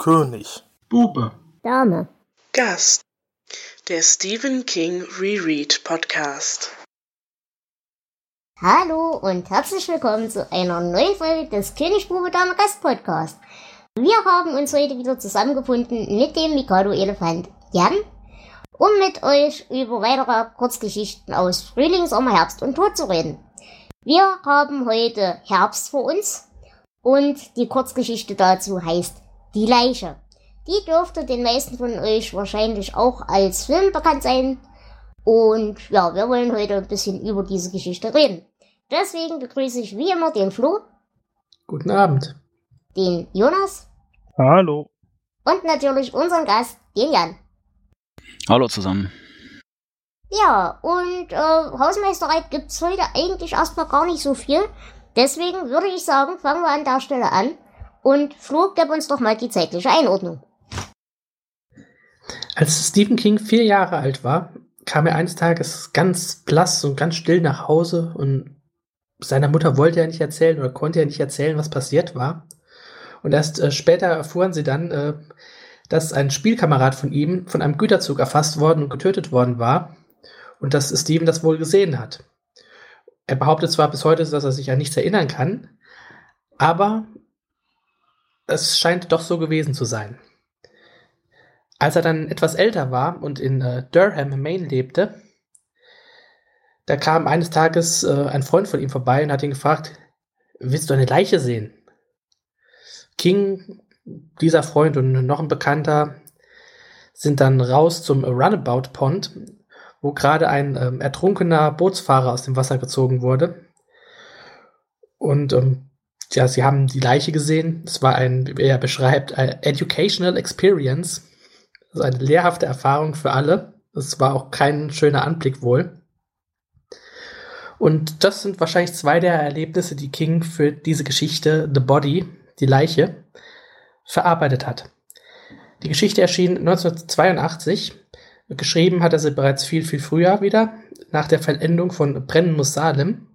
König. Bube. Dame. Gast. Der Stephen King Reread Podcast. Hallo und herzlich willkommen zu einer neuen Folge des König Bube Dame Gast Podcast. Wir haben uns heute wieder zusammengefunden mit dem Mikado Elefant Jan, um mit euch über weitere Kurzgeschichten aus Frühling, Sommer, Herbst und Tod zu reden. Wir haben heute Herbst vor uns und die Kurzgeschichte dazu heißt Die Leiche. Die dürfte den meisten von euch wahrscheinlich auch als Film bekannt sein. Und ja, wir wollen heute ein bisschen über diese Geschichte reden. Deswegen begrüße ich wie immer den Flo. Guten Abend. Den Jonas. Hallo. Und natürlich unseren Gast, den Jan. Hallo zusammen. Ja, und äh, Hausmeisterei gibt's heute eigentlich erstmal gar nicht so viel. Deswegen würde ich sagen, fangen wir an der Stelle an. Und Flo, gib uns doch mal die zeitliche Einordnung. Als Stephen King vier Jahre alt war, kam er eines Tages ganz blass und ganz still nach Hause und seiner Mutter wollte er nicht erzählen oder konnte er nicht erzählen, was passiert war. Und erst äh, später erfuhren sie dann, äh, dass ein Spielkamerad von ihm von einem Güterzug erfasst worden und getötet worden war und dass Steven das wohl gesehen hat. Er behauptet zwar bis heute, dass er sich an nichts erinnern kann, aber es scheint doch so gewesen zu sein. Als er dann etwas älter war und in äh, Durham, Maine lebte, da kam eines Tages äh, ein Freund von ihm vorbei und hat ihn gefragt, willst du eine Leiche sehen? King, dieser Freund und noch ein Bekannter sind dann raus zum Runabout Pond, wo gerade ein ähm, ertrunkener Bootsfahrer aus dem Wasser gezogen wurde. Und ähm, ja, sie haben die Leiche gesehen. Es war ein, wie er beschreibt, educational experience. Also eine lehrhafte Erfahrung für alle. Es war auch kein schöner Anblick wohl. Und das sind wahrscheinlich zwei der Erlebnisse, die King für diese Geschichte The Body, die Leiche, verarbeitet hat. Die Geschichte erschien 1982. Geschrieben hat er sie bereits viel, viel früher wieder, nach der Vollendung von Brennen muss Salem.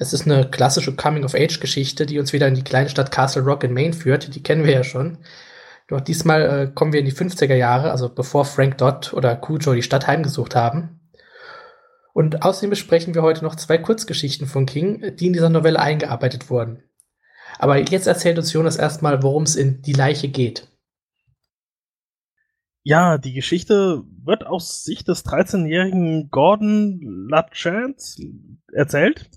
Es ist eine klassische Coming-of-Age-Geschichte, die uns wieder in die kleine Stadt Castle Rock in Maine führt. Die kennen wir ja schon. Doch diesmal äh, kommen wir in die 50er Jahre, also bevor Frank Dodd oder Cujo die Stadt heimgesucht haben. Und außerdem besprechen wir heute noch zwei Kurzgeschichten von King, die in dieser Novelle eingearbeitet wurden. Aber jetzt erzählt uns Jonas erstmal, worum es in Die Leiche geht. Ja, die Geschichte wird aus Sicht des 13-jährigen Gordon LaChance erzählt.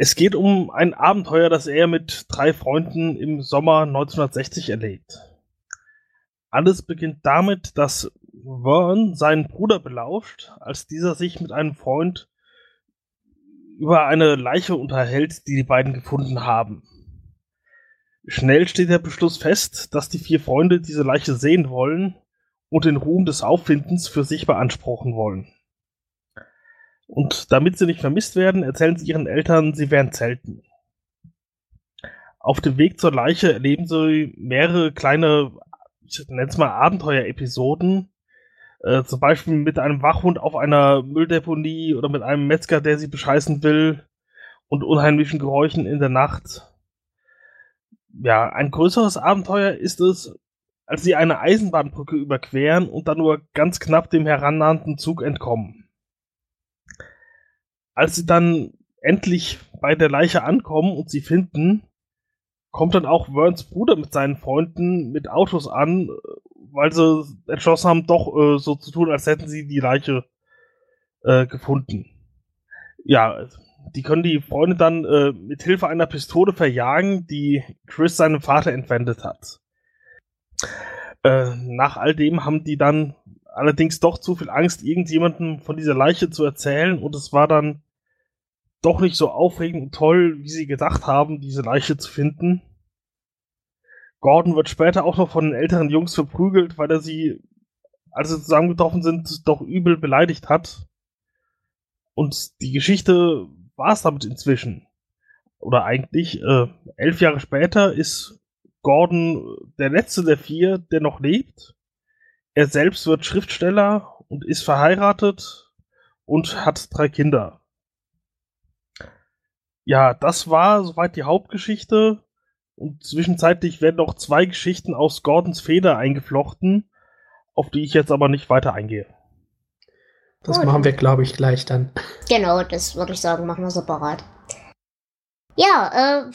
Es geht um ein Abenteuer, das er mit drei Freunden im Sommer 1960 erlebt. Alles beginnt damit, dass Vern seinen Bruder belauscht, als dieser sich mit einem Freund über eine Leiche unterhält, die die beiden gefunden haben. Schnell steht der Beschluss fest, dass die vier Freunde diese Leiche sehen wollen und den Ruhm des Auffindens für sich beanspruchen wollen. Und damit sie nicht vermisst werden, erzählen sie ihren Eltern, sie wären zelten. Auf dem Weg zur Leiche erleben sie mehrere kleine, ich nenne es mal Abenteuer-Episoden, äh, zum Beispiel mit einem Wachhund auf einer Mülldeponie oder mit einem Metzger, der sie bescheißen will und unheimlichen Geräuschen in der Nacht. Ja, ein größeres Abenteuer ist es, als sie eine Eisenbahnbrücke überqueren und dann nur ganz knapp dem herannahenden Zug entkommen. Als sie dann endlich bei der Leiche ankommen und sie finden, kommt dann auch Verns Bruder mit seinen Freunden mit Autos an, weil sie entschlossen haben, doch äh, so zu tun, als hätten sie die Leiche äh, gefunden. Ja, die können die Freunde dann äh, mit Hilfe einer Pistole verjagen, die Chris seinem Vater entwendet hat. Äh, nach all dem haben die dann allerdings doch zu viel Angst, irgendjemandem von dieser Leiche zu erzählen und es war dann doch nicht so aufregend und toll, wie sie gedacht haben, diese Leiche zu finden. Gordon wird später auch noch von den älteren Jungs verprügelt, weil er sie, als sie zusammengetroffen sind, doch übel beleidigt hat. Und die Geschichte war es damit inzwischen. Oder eigentlich, äh, elf Jahre später ist Gordon der letzte der vier, der noch lebt. Er selbst wird Schriftsteller und ist verheiratet und hat drei Kinder. Ja, das war soweit die Hauptgeschichte. Und zwischenzeitlich werden noch zwei Geschichten aus Gordons Feder eingeflochten, auf die ich jetzt aber nicht weiter eingehe. Das Gut. machen wir, glaube ich, gleich dann. Genau, das würde ich sagen, machen wir separat. Ja, äh,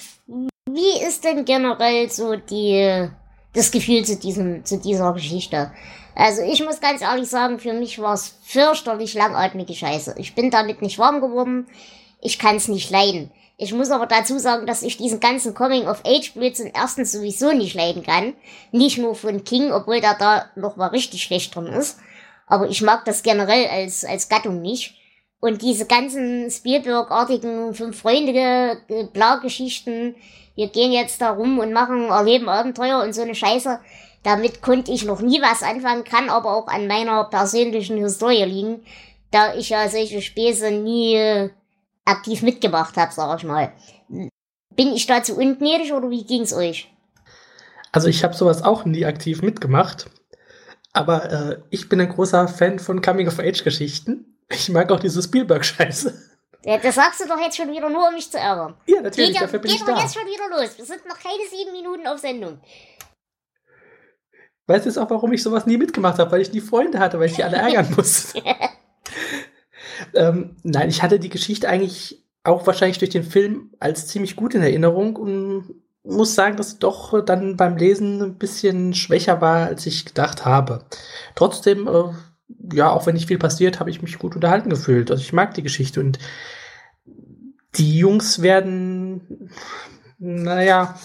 wie ist denn generell so die, das Gefühl zu, diesem, zu dieser Geschichte? Also ich muss ganz ehrlich sagen, für mich war es fürchterlich langatmige Scheiße. Ich bin damit nicht warm geworden. Ich kann es nicht leiden. Ich muss aber dazu sagen, dass ich diesen ganzen Coming-of-Age-Blödsinn erstens sowieso nicht leiden kann. Nicht nur von King, obwohl der da noch mal richtig schlecht drin ist. Aber ich mag das generell als, als Gattung nicht. Und diese ganzen Spielberg-artigen Fünf-Freunde-Bla-Geschichten, wir gehen jetzt da rum und machen, erleben Abenteuer und so eine Scheiße, damit konnte ich noch nie was anfangen, kann aber auch an meiner persönlichen Historie liegen, da ich ja solche Späße nie äh, aktiv mitgemacht habe, sag ich mal. Bin ich dazu ungnädig oder wie ging's euch? Also ich habe sowas auch nie aktiv mitgemacht, aber äh, ich bin ein großer Fan von Coming-of-Age-Geschichten. Ich mag auch diese Spielberg-Scheiße. Ja, das sagst du doch jetzt schon wieder nur, um mich zu ärgern. Ja, natürlich, geht dafür bin geht ich da. Geht jetzt schon wieder los. Wir sind noch keine sieben Minuten auf Sendung. Weißt du auch, warum ich sowas nie mitgemacht habe? Weil ich nie Freunde hatte, weil ich die alle ärgern muss. ähm, nein, ich hatte die Geschichte eigentlich auch wahrscheinlich durch den Film als ziemlich gut in Erinnerung und muss sagen, dass es doch dann beim Lesen ein bisschen schwächer war, als ich gedacht habe. Trotzdem, äh, ja, auch wenn nicht viel passiert, habe ich mich gut unterhalten gefühlt. Also ich mag die Geschichte und die Jungs werden, naja,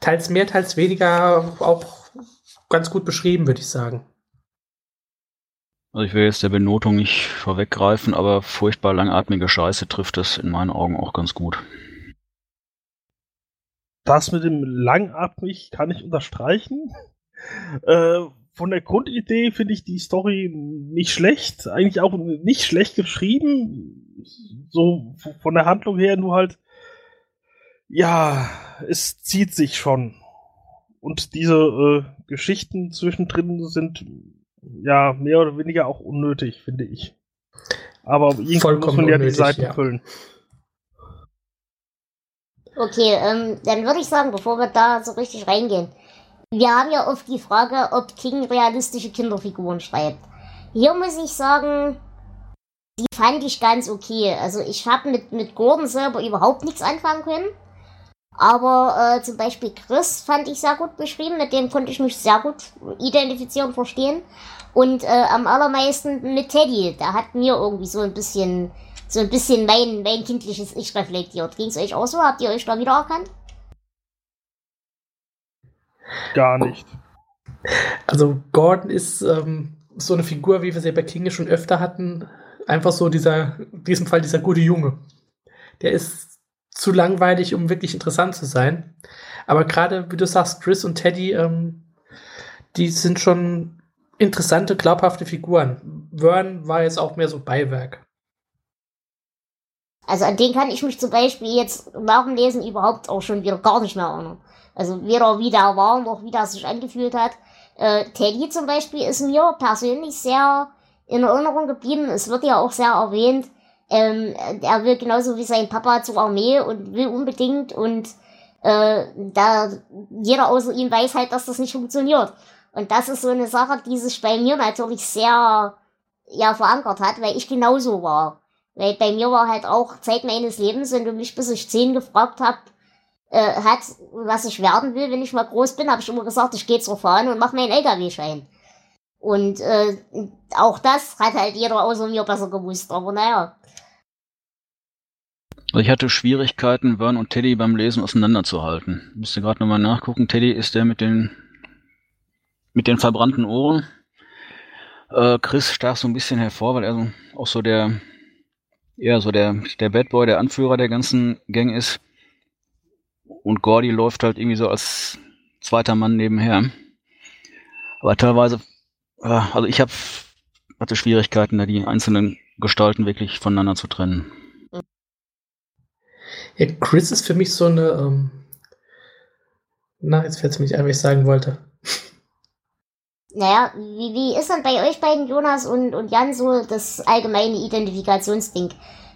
teils mehr, teils weniger auch ganz gut beschrieben, würde ich sagen. Also ich will jetzt der Benotung nicht vorweggreifen, aber furchtbar langatmige Scheiße trifft es in meinen Augen auch ganz gut. Das mit dem langatmig kann ich unterstreichen. Äh, von der Grundidee finde ich die Story nicht schlecht, eigentlich auch nicht schlecht geschrieben. So von der Handlung her nur halt, ja, es zieht sich schon. Und diese äh, Geschichten zwischendrin sind ja mehr oder weniger auch unnötig, finde ich. Aber irgendwie muss man ja die Seiten ja. füllen. Okay, ähm, dann würde ich sagen, bevor wir da so richtig reingehen, wir haben ja oft die Frage, ob King realistische Kinderfiguren schreibt. Hier muss ich sagen, die fand ich ganz okay. Also ich habe mit, mit Gordon selber überhaupt nichts anfangen können. Aber äh, zum Beispiel Chris fand ich sehr gut beschrieben, mit dem konnte ich mich sehr gut identifizieren, verstehen. Und äh, am allermeisten mit Teddy, der hat mir irgendwie so ein bisschen, so ein bisschen mein, mein kindliches Ich reflektiert. Ging es euch auch so? Habt ihr euch da wieder erkannt? Gar nicht. Also Gordon ist ähm, so eine Figur, wie wir sie bei King schon öfter hatten. Einfach so dieser, in diesem Fall dieser gute Junge. Der ist zu langweilig, um wirklich interessant zu sein. Aber gerade, wie du sagst, Chris und Teddy, ähm, die sind schon interessante, glaubhafte Figuren. Vern war jetzt auch mehr so Beiwerk. Also an den kann ich mich zum Beispiel jetzt nach dem Lesen überhaupt auch schon wieder gar nicht mehr erinnern. Also weder wie der war, noch wie der sich angefühlt hat. Äh, Teddy zum Beispiel ist mir persönlich sehr in Erinnerung geblieben. Es wird ja auch sehr erwähnt, ähm, er will genauso wie sein Papa zur Armee und will unbedingt und äh, da jeder außer ihm weiß halt, dass das nicht funktioniert. Und das ist so eine Sache, die sich bei mir natürlich sehr ja verankert hat, weil ich genauso war. Weil bei mir war halt auch Zeit meines Lebens, wenn du mich bis ich zehn gefragt hab, äh, hat, was ich werden will, wenn ich mal groß bin, habe ich immer gesagt, ich gehe zur Fahne und mache meinen LKW-Schein. Und äh, auch das hat halt jeder außer mir besser gewusst, aber naja. Also ich hatte Schwierigkeiten, Vern und Teddy beim Lesen auseinanderzuhalten. Müsste gerade nochmal nachgucken. Teddy ist der mit den mit den verbrannten Ohren. Äh, Chris stach so ein bisschen hervor, weil er so, auch so der eher so der der Bad Boy, der Anführer der ganzen Gang ist. Und Gordy läuft halt irgendwie so als zweiter Mann nebenher. Aber teilweise, äh, also ich hab, hatte Schwierigkeiten, da die einzelnen Gestalten wirklich voneinander zu trennen. Ja, Chris ist für mich so eine. Ähm na, jetzt fällt es mir nicht ein, was ich sagen wollte. Naja, wie, wie ist denn bei euch beiden, Jonas und, und Jan, so das allgemeine Identifikationsding?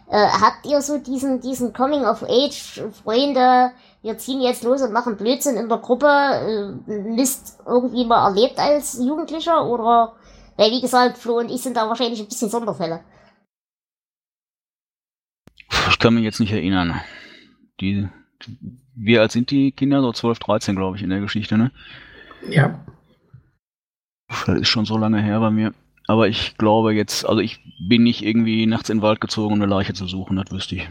Äh, habt ihr so diesen, diesen Coming of Age, Freunde, wir ziehen jetzt los und machen Blödsinn in der Gruppe, äh, Mist irgendwie mal erlebt als Jugendlicher? Oder, weil wie gesagt, Flo und ich sind da wahrscheinlich ein bisschen Sonderfälle. Ich kann mich jetzt nicht erinnern. Die, wie alt sind die Kinder? So 12, 13, glaube ich, in der Geschichte, ne? Ja. Das ist schon so lange her bei mir. Aber ich glaube jetzt, also ich bin nicht irgendwie nachts in den Wald gezogen, um eine Leiche zu suchen, das wüsste ich.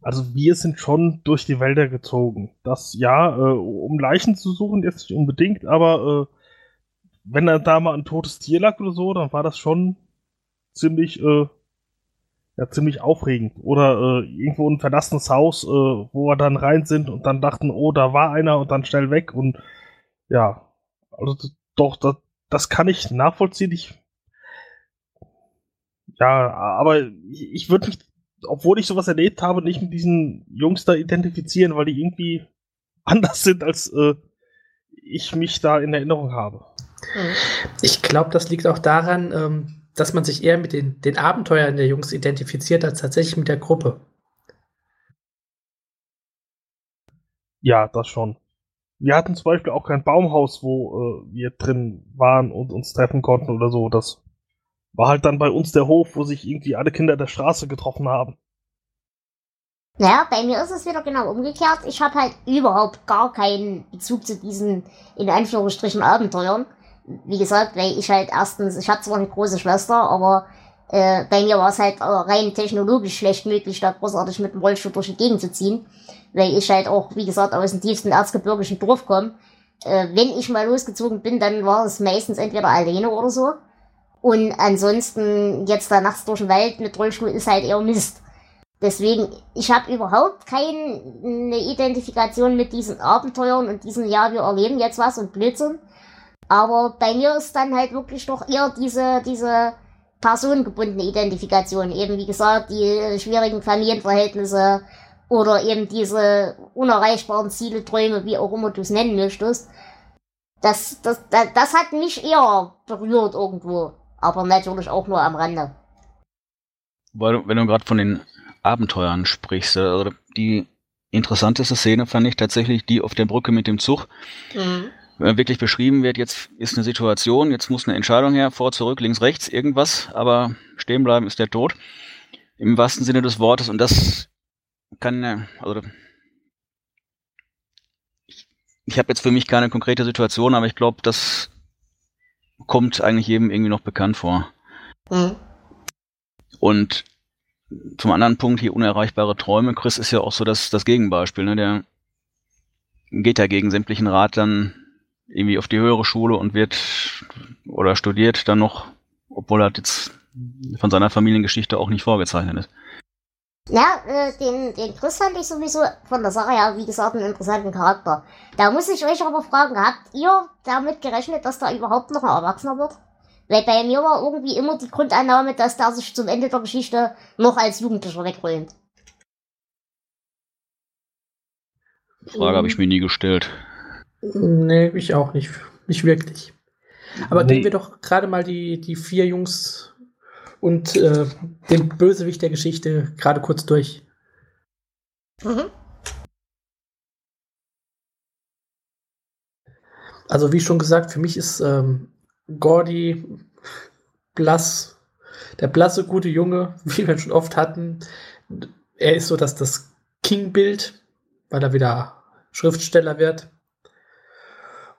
Also wir sind schon durch die Wälder gezogen. Das ja, äh, um Leichen zu suchen, jetzt nicht unbedingt, aber äh, wenn da mal ein totes Tier lag oder so, dann war das schon ziemlich, äh, ja, ziemlich aufregend. Oder äh, irgendwo ein verlassenes Haus, äh, wo wir dann rein sind und dann dachten, oh, da war einer und dann schnell weg und ja, also doch, das, das kann ich nachvollziehen. Ich, ja, aber ich, ich würde mich, obwohl ich sowas erlebt habe, nicht mit diesen Jungs da identifizieren, weil die irgendwie anders sind, als äh, ich mich da in Erinnerung habe. Ich glaube, das liegt auch daran, ähm, dass man sich eher mit den, den Abenteuern der Jungs identifiziert, als tatsächlich mit der Gruppe. Ja, das schon. Wir hatten zum Beispiel auch kein Baumhaus, wo äh, wir drin waren und uns treffen konnten oder so. Das war halt dann bei uns der Hof, wo sich irgendwie alle Kinder der Straße getroffen haben. Naja, bei mir ist es wieder genau umgekehrt. Ich habe halt überhaupt gar keinen Bezug zu diesen, in Anführungsstrichen, Abenteuern. Wie gesagt, weil ich halt erstens, ich habe zwar eine große Schwester, aber äh, bei mir war es halt rein technologisch schlecht möglich, da großartig mit dem Rollstuhl durch die Gegend zu ziehen weil ich halt auch, wie gesagt, aus dem tiefsten erzgebirgischen Dorf komme. Äh, wenn ich mal losgezogen bin, dann war es meistens entweder alleine oder so. Und ansonsten jetzt da nachts durch den Wald mit Rollstuhl ist halt eher Mist. Deswegen, ich habe überhaupt keine Identifikation mit diesen Abenteuern und diesen, ja, wir erleben jetzt was und Blödsinn. Aber bei mir ist dann halt wirklich doch eher diese, diese personengebundene Identifikation. Eben, wie gesagt, die schwierigen Familienverhältnisse, oder eben diese unerreichbaren Ziele, Träume, wie auch immer du es nennen möchtest. Das, das, das, das hat mich eher berührt irgendwo. Aber natürlich auch nur am Rande. Weil du, wenn du gerade von den Abenteuern sprichst, also die interessanteste Szene fand ich tatsächlich die auf der Brücke mit dem Zug. Mhm. Wenn wirklich beschrieben wird, jetzt ist eine Situation, jetzt muss eine Entscheidung her, vor, zurück, links, rechts, irgendwas, aber stehen bleiben ist der Tod. Im wahrsten Sinne des Wortes. Und das kann, also ich, ich habe jetzt für mich keine konkrete Situation, aber ich glaube, das kommt eigentlich jedem irgendwie noch bekannt vor. Mhm. Und zum anderen Punkt hier unerreichbare Träume. Chris ist ja auch so das, das Gegenbeispiel. Ne? Der geht ja gegen sämtlichen Rat dann irgendwie auf die höhere Schule und wird oder studiert dann noch, obwohl er jetzt von seiner Familiengeschichte auch nicht vorgezeichnet ist. Ja, äh, den, den Chris fand ich sowieso von der Sache her, wie gesagt, einen interessanten Charakter. Da muss ich euch aber fragen, habt ihr damit gerechnet, dass da überhaupt noch ein Erwachsener wird? Weil bei mir war irgendwie immer die Grundannahme, dass der sich zum Ende der Geschichte noch als Jugendlicher wegräumt. Frage habe ich mir nie gestellt. Nee, ich auch nicht. Nicht wirklich. Aber nee. gehen wir doch gerade mal die, die vier Jungs und äh, den Bösewicht der Geschichte gerade kurz durch. Mhm. Also wie schon gesagt, für mich ist ähm, Gordy blass, der blasse gute Junge, wie wir schon oft hatten. Er ist so dass das King-Bild, weil er wieder Schriftsteller wird.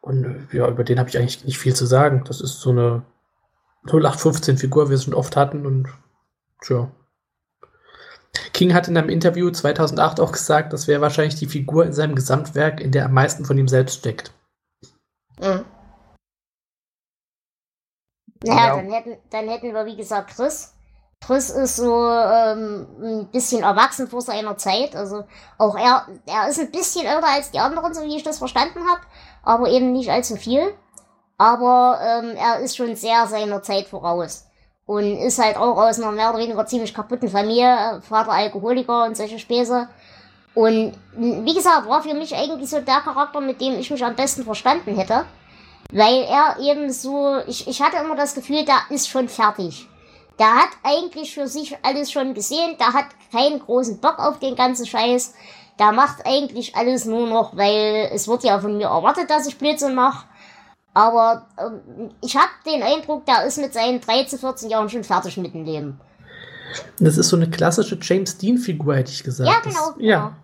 Und ja, über den habe ich eigentlich nicht viel zu sagen. Das ist so eine 0815 Figur, wie wir es schon oft hatten und tja. King hat in einem Interview 2008 auch gesagt, das wäre wahrscheinlich die Figur in seinem Gesamtwerk, in der am meisten von ihm selbst steckt. Mhm. Naja, ja. dann, hätten, dann hätten wir, wie gesagt, Chris. Chris ist so ähm, ein bisschen erwachsen vor seiner Zeit. Also auch er, er ist ein bisschen älter als die anderen, so wie ich das verstanden habe, aber eben nicht allzu viel. Aber ähm, er ist schon sehr seiner Zeit voraus. Und ist halt auch aus einer mehr oder weniger ziemlich kaputten Familie, Vater Alkoholiker und solche Späße. Und wie gesagt, war für mich eigentlich so der Charakter, mit dem ich mich am besten verstanden hätte. Weil er eben so, ich, ich hatte immer das Gefühl, der ist schon fertig. Der hat eigentlich für sich alles schon gesehen, der hat keinen großen Bock auf den ganzen Scheiß. Der macht eigentlich alles nur noch, weil es wird ja von mir erwartet, dass ich Blödsinn mache. Aber ähm, ich habe den Eindruck, der ist mit seinen 13, 14 Jahren schon fertig mit dem Leben. Das ist so eine klassische James Dean-Figur, hätte ich gesagt. Ja, genau. Das, ja.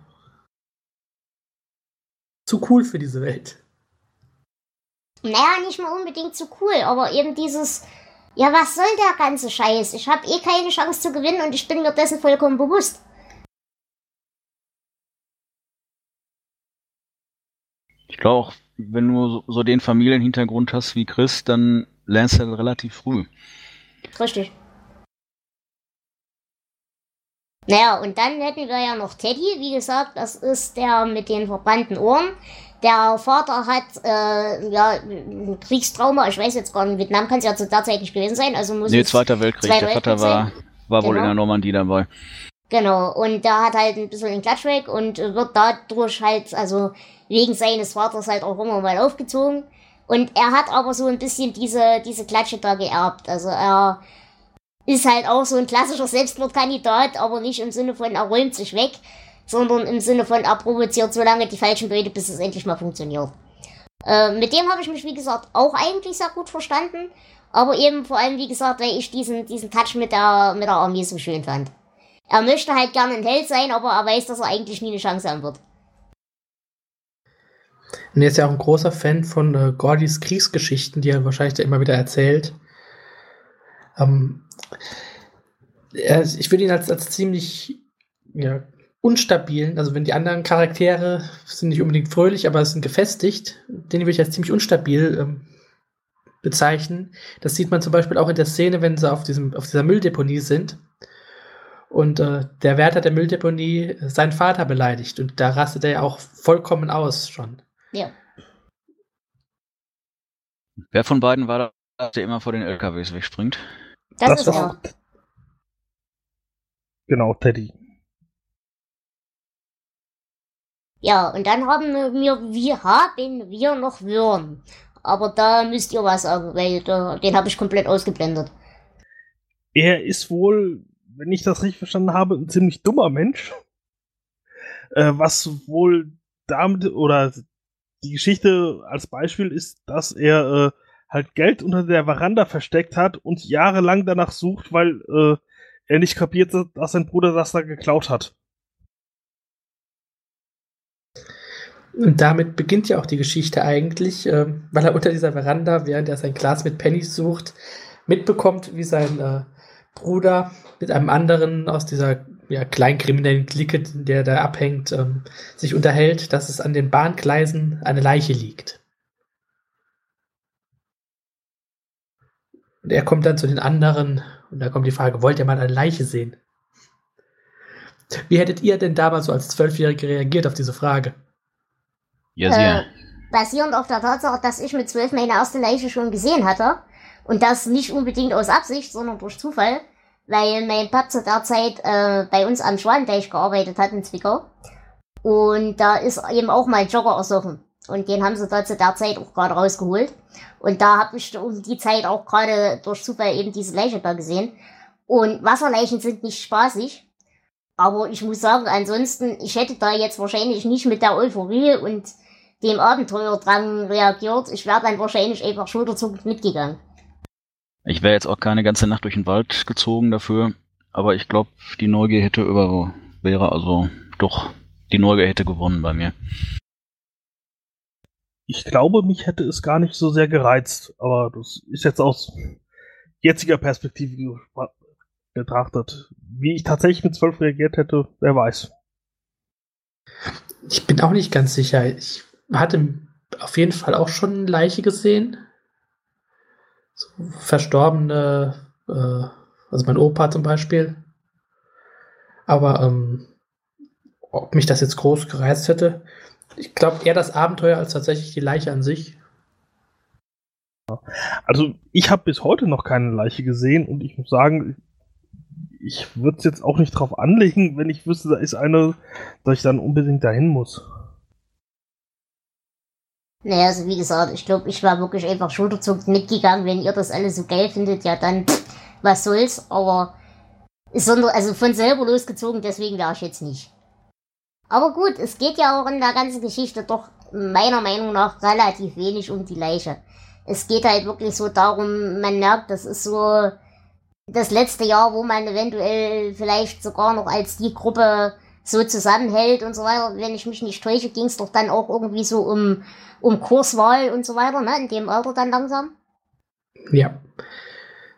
Zu cool für diese Welt. Naja, nicht mal unbedingt zu cool, aber eben dieses, ja, was soll der ganze Scheiß? Ich habe eh keine Chance zu gewinnen und ich bin mir dessen vollkommen bewusst. Ich glaube auch, wenn du so, den Familienhintergrund hast wie Chris, dann lernst du halt relativ früh. Richtig. Naja, und dann hätten wir ja noch Teddy, wie gesagt, das ist der mit den verbrannten Ohren. Der Vater hat äh, ja ein Kriegstrauma, ich weiß jetzt gar nicht, Vietnam kann es ja zu der Zeit nicht gewesen sein, also muss Nee, Zweiter Weltkrieg. Zweiter der Vater Weltkrieg war, war wohl Genau. in der Normandie dabei. Genau, und der hat halt ein bisschen den Klatsch weg und wird dadurch halt, also wegen seines Vaters halt auch immer mal aufgezogen. Und er hat aber so ein bisschen diese, diese Klatsche da geerbt. Also er ist halt auch so ein klassischer Selbstmordkandidat, aber nicht im Sinne von er räumt sich weg, sondern im Sinne von er provoziert so lange die falschen Leute, bis es endlich mal funktioniert. Äh, mit dem habe ich mich, wie gesagt, auch eigentlich sehr gut verstanden. Aber eben vor allem, wie gesagt, weil ich diesen, diesen Touch mit der, mit der Armee so schön fand. Er möchte halt gerne ein Held sein, aber er weiß, dass er eigentlich nie eine Chance haben wird. Und er ist ja auch ein großer Fan von äh, Gordys Kriegsgeschichten, die er wahrscheinlich immer wieder erzählt. Ähm, er, ich würde ihn als, als ziemlich ja, unstabilen, also wenn die anderen Charaktere sind nicht unbedingt fröhlich, aber sind gefestigt, den würde ich als ziemlich unstabil ähm, bezeichnen. Das sieht man zum Beispiel auch in der Szene, wenn sie auf, diesem, auf dieser Mülldeponie sind und äh, der Wärter der Mülldeponie äh, seinen Vater beleidigt und da rastet er ja auch vollkommen aus schon. Ja. Wer von beiden war das, der immer vor den LKWs wegspringt? Das, ist war- er. Genau, Teddy. Ja, und dann haben wir, wir haben wir noch Würm. Aber da müsst ihr was sagen, weil da, den habe ich komplett ausgeblendet. Er ist wohl, wenn ich das richtig verstanden habe, ein ziemlich dummer Mensch. Äh, was wohl damit, oder die Geschichte als Beispiel ist, dass er äh, halt Geld unter der Veranda versteckt hat und jahrelang danach sucht, weil äh, er nicht kapiert, hat, dass sein Bruder das da geklaut hat. Und damit beginnt ja auch die Geschichte eigentlich, ähm, weil er unter dieser Veranda, während er sein Glas mit Pennies sucht, mitbekommt, wie sein äh, Bruder mit einem anderen aus dieser ja, kleinkriminellen Clique, der da abhängt, ähm, sich unterhält, dass es an den Bahngleisen eine Leiche liegt. Und er kommt dann zu den anderen und da kommt die Frage, wollt ihr mal eine Leiche sehen? Wie hättet ihr denn damals so als Zwölfjährige reagiert auf diese Frage? Ja, Äh, sehr. basierend auf der Tatsache, dass ich mit zwölf meine erste Leiche schon gesehen hatte. Und das nicht unbedingt aus Absicht, sondern durch Zufall. Weil mein Pap zu der Zeit äh, bei uns am Schwanenteich gearbeitet hat in Zwickau. Und da ist eben auch mal ein Jogger ersoffen. Und den haben sie da zu der Zeit auch gerade rausgeholt. Und da habe ich um die Zeit auch gerade durch Zufall eben diese Leiche da gesehen. Und Wasserleichen sind nicht spaßig. Aber ich muss sagen, ansonsten, ich hätte da jetzt wahrscheinlich nicht mit der Euphorie und dem Abenteuerdrang reagiert. Ich wäre dann wahrscheinlich einfach schulterzuckend mitgegangen. Ich wäre jetzt auch keine ganze Nacht durch den Wald gezogen dafür, aber ich glaube, die Neugier hätte über wäre also doch die Neugier hätte gewonnen bei mir. Ich glaube, mich hätte es gar nicht so sehr gereizt, aber das ist jetzt aus jetziger Perspektive betrachtet. Wie ich tatsächlich mit zwölf reagiert hätte, wer weiß. Ich bin auch nicht ganz sicher. Ich hatte auf jeden Fall auch schon eine Leiche gesehen. So verstorbene, äh, also mein Opa zum Beispiel. Aber ähm, ob mich das jetzt groß gereizt hätte, ich glaube eher das Abenteuer als tatsächlich die Leiche an sich. Also ich habe bis heute noch keine Leiche gesehen und ich muss sagen, ich würde es jetzt auch nicht drauf anlegen, wenn ich wüsste, da ist eine, dass ich dann unbedingt dahin muss. Naja, also wie gesagt, ich glaube, ich war wirklich einfach schulterzuckend mitgegangen. Wenn ihr das alle so geil findet, ja dann was soll's, aber sondern, also von selber losgezogen, deswegen wäre ich jetzt nicht. Aber gut, es geht ja auch in der ganzen Geschichte doch meiner Meinung nach relativ wenig um die Leiche. Es geht halt wirklich so darum, man merkt, das ist so das letzte Jahr, wo man eventuell vielleicht sogar noch als die Gruppe so zusammenhält und so weiter. Wenn ich mich nicht täusche, ging es doch dann auch irgendwie so um, um Kurswahl und so weiter, ne? In dem Alter dann langsam. Ja.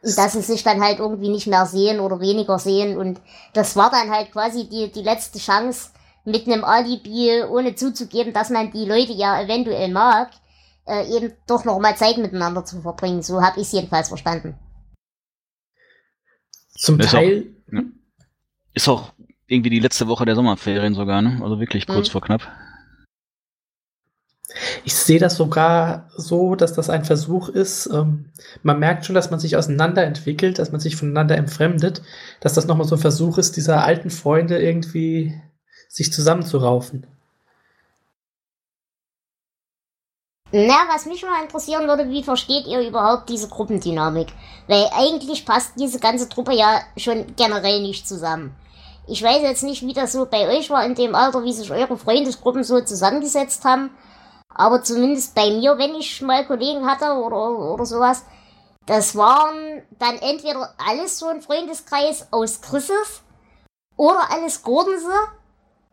Dass sie sich dann halt irgendwie nicht mehr sehen oder weniger sehen. Und das war dann halt quasi die, die letzte Chance, mit einem Alibi, ohne zuzugeben, dass man die Leute ja eventuell mag, äh, eben doch noch mal Zeit miteinander zu verbringen. So habe ich es jedenfalls verstanden. Zum Ist Teil. Auch, ja. Ist auch irgendwie die letzte Woche der Sommerferien sogar, ne? Also wirklich kurz Mhm. vor knapp. Ich sehe das sogar so, dass das ein Versuch ist. Ähm, man merkt schon, dass man sich auseinanderentwickelt, dass man sich voneinander entfremdet, dass das nochmal so ein Versuch ist, dieser alten Freunde irgendwie sich zusammenzuraufen. Na, was mich mal interessieren würde, wie versteht ihr überhaupt diese Gruppendynamik? Weil eigentlich passt diese ganze Truppe ja schon generell nicht zusammen. Ich weiß jetzt nicht, wie das so bei euch war in dem Alter, wie sich eure Freundesgruppen so zusammengesetzt haben. Aber zumindest bei mir, wenn ich mal Kollegen hatte oder, oder sowas, das waren dann entweder alles so ein Freundeskreis aus Chrises oder alles Gordense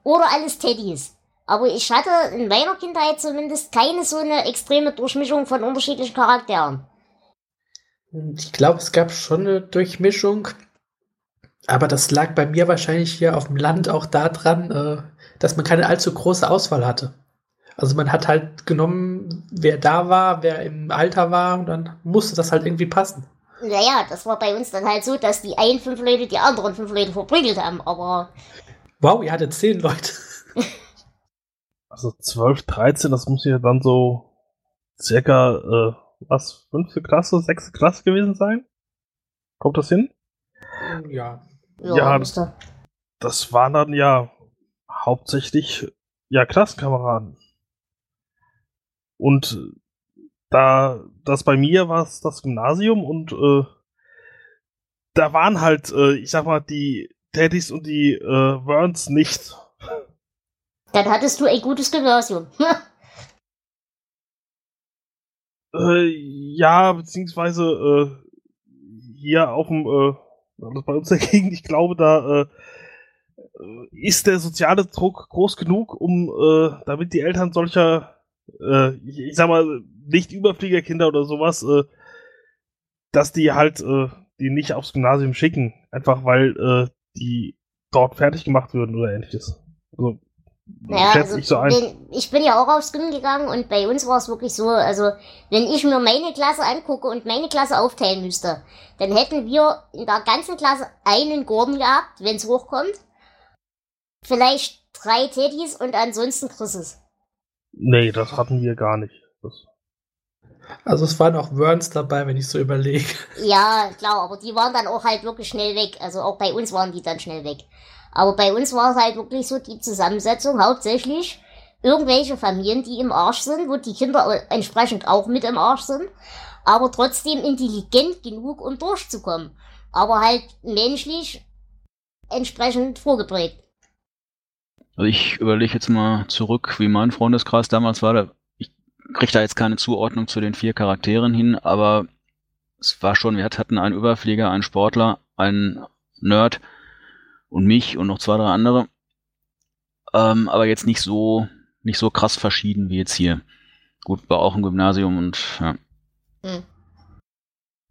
oder alles Teddys. Aber ich hatte in meiner Kindheit zumindest keine so eine extreme Durchmischung von unterschiedlichen Charakteren. Ich glaube, es gab schon eine Durchmischung, aber das lag bei mir wahrscheinlich hier auf dem Land auch daran, äh, dass man keine allzu große Auswahl hatte. Also man hat halt genommen, wer da war, wer im Alter war und dann musste das halt irgendwie passen. Naja, das war bei uns dann halt so, dass die einen fünf Leute die anderen fünf Leute verprügelt haben, aber Wow, ihr hattet zehn Leute. Also 12, 13, das muss ja dann so circa, äh, was, fünfte Klasse, sechste Klasse gewesen sein? Kommt das hin? Ja. ja, Ja, müsste. Das waren dann ja hauptsächlich, ja, Klassenkameraden. Und da, das bei mir war es das Gymnasium und äh, da waren halt, äh, ich sag mal, die Teddys und die äh, Werns nicht. Dann hattest du ein gutes Gymnasium. Äh, ja, beziehungsweise äh, hier auf dem, äh, bei uns der Gegend, ich glaube, da äh, äh, ist der soziale Druck groß genug, um, äh, damit die Eltern solcher, ich, ich sag mal, nicht Überfliegerkinder oder sowas, dass die halt die nicht aufs Gymnasium schicken, einfach weil die dort fertig gemacht würden oder ähnliches. Also, Naja, schätze also ich so ein. wenn, ich bin ja auch aufs Gym gegangen und bei uns war es wirklich so, also wenn ich mir meine Klasse angucke und meine Klasse aufteilen müsste, dann hätten wir in der ganzen Klasse einen Gordon gehabt, wenn es hochkommt. Vielleicht drei Teddys und ansonsten Chrises. Nee, das hatten wir gar nicht. Das, Also es waren auch Worns dabei, wenn ich so überlege. Ja, klar, aber die waren dann auch halt wirklich schnell weg. Also auch bei uns waren die dann schnell weg. Aber bei uns war es halt wirklich so die Zusammensetzung hauptsächlich irgendwelche Familien, die im Arsch sind, wo die Kinder entsprechend auch mit im Arsch sind, aber trotzdem intelligent genug, um durchzukommen. Aber halt menschlich entsprechend vorgeprägt. Also ich überlege jetzt mal zurück, wie mein Freundeskreis damals war. Ich kriege da jetzt keine Zuordnung zu den vier Charakteren hin, aber es war schon, wir hatten einen Überflieger, einen Sportler, einen Nerd und mich und noch zwei, drei andere. Ähm, aber jetzt nicht so, nicht so krass verschieden wie jetzt hier. Gut, war auch ein Gymnasium und ja.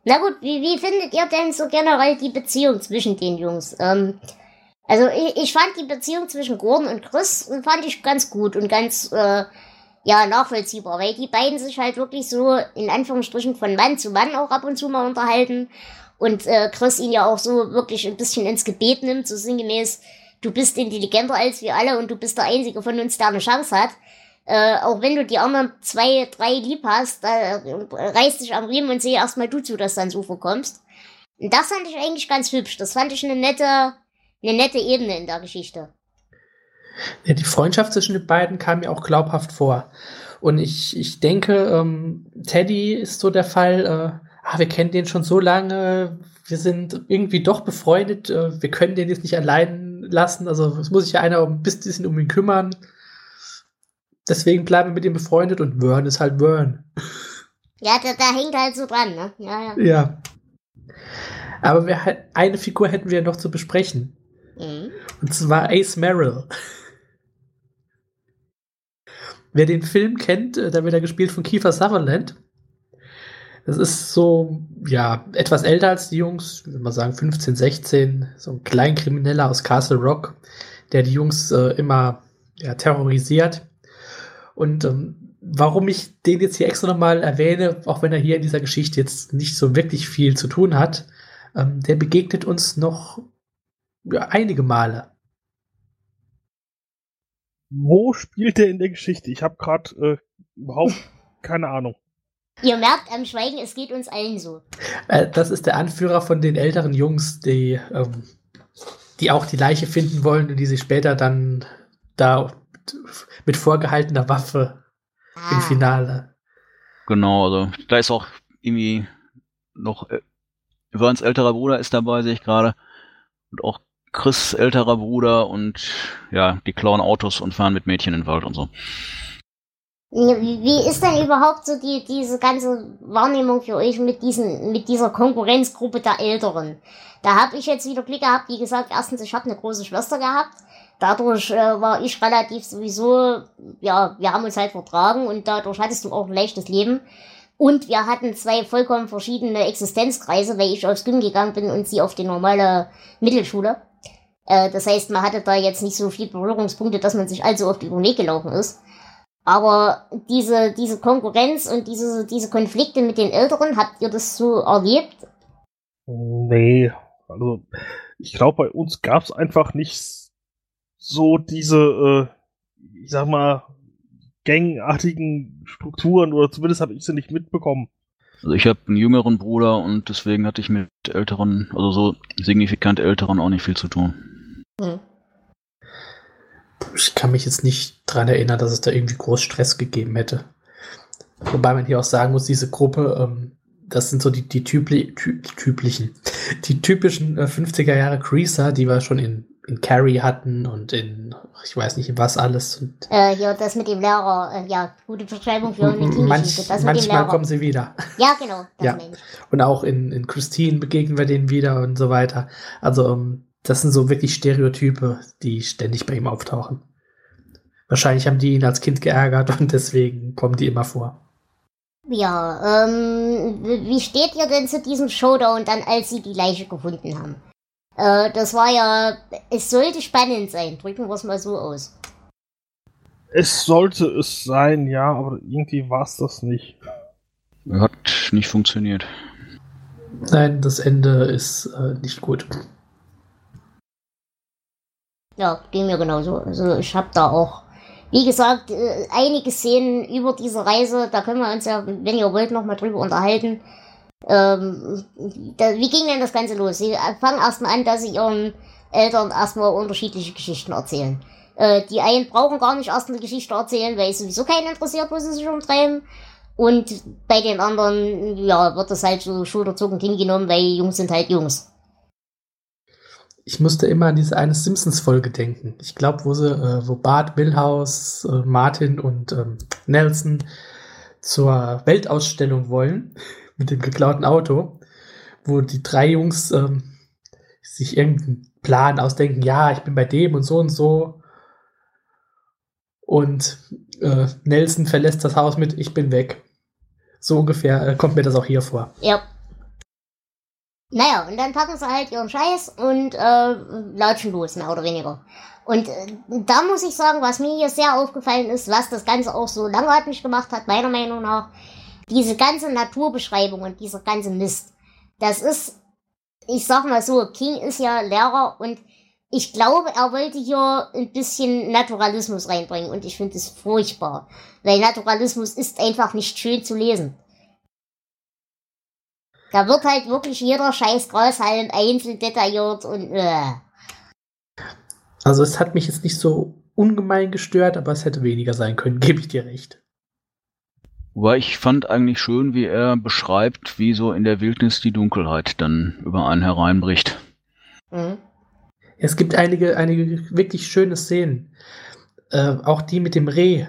Na gut, wie, wie findet ihr denn so generell die Beziehung zwischen den Jungs? Ähm, also ich, ich fand die Beziehung zwischen Gordon und Chris fand ich ganz gut und ganz äh, ja nachvollziehbar, weil die beiden sich halt wirklich so in Anführungsstrichen von Mann zu Mann auch ab und zu mal unterhalten und äh, Chris ihn ja auch so wirklich ein bisschen ins Gebet nimmt, so sinngemäß, du bist intelligenter als wir alle und du bist der Einzige von uns, der eine Chance hat. Äh, auch wenn du die anderen zwei, drei lieb hast, da äh, reiß dich am Riemen und sehe erstmal du zu, dass du ans Ufer kommst. Und das fand ich eigentlich ganz hübsch. Das fand ich eine nette, eine nette Ebene in der Geschichte. Ja, die Freundschaft zwischen den beiden kam mir auch glaubhaft vor. Und ich, ich denke, ähm, Teddy ist so der Fall, äh, ah, wir kennen den schon so lange, wir sind irgendwie doch befreundet, äh, wir können den jetzt nicht allein lassen, also es muss sich ja einer ein bisschen um ihn kümmern. Deswegen bleiben wir mit ihm befreundet und Vern ist halt Vern. Ja, da, da hängt halt so dran, ne? Ja, ja. Ja. Aber wir, eine Figur hätten wir noch zu besprechen. Mhm. Und zwar Ace Merrill. Wer den Film kennt, äh, da wird er gespielt von Kiefer Sutherland. Das ist so, ja, etwas älter als die Jungs, würde man sagen 15, 16, so ein Kleinkrimineller aus Castle Rock, der die Jungs äh, immer ja, terrorisiert. Und ähm, warum ich den jetzt hier extra nochmal erwähne, auch wenn er hier in dieser Geschichte jetzt nicht so wirklich viel zu tun hat, ähm, der begegnet uns noch ja, einige Male. Wo spielt der in der Geschichte? Ich habe gerade äh, überhaupt keine Ahnung. Ihr merkt am Schweigen, es geht uns allen so. Äh, das ist der Anführer von den älteren Jungs, die, ähm, die auch die Leiche finden wollen und die sich später dann da mit vorgehaltener Waffe im Ah, Finale. Genau, also da ist auch irgendwie noch äh, Verns älterer Bruder ist dabei, sehe ich gerade. Und auch Chris älterer Bruder und ja, die klauen Autos und fahren mit Mädchen in den Wald und so. Wie ist denn überhaupt so die, diese ganze Wahrnehmung für euch mit diesen, mit dieser Konkurrenzgruppe der Älteren? Da habe ich jetzt wieder Glück gehabt, wie gesagt, erstens, ich habe eine große Schwester gehabt. Dadurch äh, war ich relativ sowieso, ja, wir haben uns halt vertragen und dadurch hattest du auch ein leichtes Leben. Und wir hatten zwei vollkommen verschiedene Existenzkreise, weil ich aufs Gym gegangen bin und sie auf die normale Mittelschule. Äh, das heißt, man hatte da jetzt nicht so viele Berührungspunkte, dass man sich allzu oft über den Weg gelaufen ist. Aber diese, diese Konkurrenz und diese, diese Konflikte mit den Älteren, habt ihr das so erlebt? Nee, also ich glaube, bei uns gab es einfach nicht so diese, äh, ich sag mal, gangartigen Strukturen oder zumindest habe ich sie nicht mitbekommen. Also ich habe einen jüngeren Bruder und deswegen hatte ich mit älteren, also so signifikant älteren auch nicht viel zu tun. Hm. Ich kann mich jetzt nicht dran erinnern, dass es da irgendwie groß Stress gegeben hätte. Wobei man hier auch sagen muss, diese Gruppe, ähm, das sind so die, die typli ty typlichen, die typischen äh, 50er Jahre Creaser, die wir schon in, in Carrie hatten und in, ich weiß nicht, in was alles. Und Äh, hier, das mit dem Lehrer, äh, ja, gute Beschreibung für eine manch, Das mit dem manchmal kommen sie wieder. Ja, genau, das Ja. Und auch in, in Christine begegnen wir denen wieder und so weiter. Also, ähm, das sind so wirklich Stereotype, die ständig bei ihm auftauchen. Wahrscheinlich haben die ihn als Kind geärgert und deswegen kommen die immer vor. Ja, ähm, wie steht ihr denn zu diesem Showdown dann, als sie die Leiche gefunden haben? Äh, das war ja, es sollte spannend sein, drücken wir es mal so aus. Es sollte es sein, ja, aber irgendwie war es das nicht. Hat nicht funktioniert. Nein, das Ende ist äh, nicht gut. Ja, ging mir genauso. Also ich habe da auch, wie gesagt, äh, einige Szenen über diese Reise, da können wir uns ja, wenn ihr wollt, nochmal drüber unterhalten. Ähm, da, wie ging denn das Ganze los? Sie fangen erstmal an, dass sie ihren Eltern erstmal unterschiedliche Geschichten erzählen. Äh, die einen brauchen gar nicht erst eine Geschichte erzählen, weil es sowieso keinen interessiert, wo sie sich umtreiben. Und bei den anderen, ja, wird das halt so schulterzuckend hingenommen, weil Jungs sind halt Jungs. Ich musste immer an diese eine Simpsons-Folge denken. Ich glaube, wo äh, wo Bart, Milhouse, äh, Martin und ähm, Nelson zur Weltausstellung wollen mit dem geklauten Auto, wo die drei Jungs ähm, sich irgendeinen Plan ausdenken, ja, ich bin bei dem und so und so. Und äh, Nelson verlässt das Haus mit, ich bin weg. So ungefähr äh, kommt mir das auch hier vor. Ja. Naja, und dann packen sie halt ihren Scheiß und äh, latschen los, mehr oder weniger. Und äh, da muss ich sagen, was mir hier sehr aufgefallen ist, was das Ganze auch so langatmig gemacht hat, meiner Meinung nach, diese ganze Naturbeschreibung und dieser ganze Mist. Das ist, ich sag mal so, King ist ja Lehrer und ich glaube, er wollte hier ein bisschen Naturalismus reinbringen und ich finde es furchtbar. Weil Naturalismus ist einfach nicht schön zu lesen. Da wird halt wirklich jeder scheiß Grashalm einzeln detailliert und äh. Also es hat mich jetzt nicht so ungemein gestört, aber es hätte weniger sein können, gebe ich dir recht. Wobei ich fand eigentlich schön, wie er beschreibt, wie so in der Wildnis die Dunkelheit dann über einen hereinbricht. Mhm. Es gibt einige, einige wirklich schöne Szenen. Äh, auch die mit dem Reh.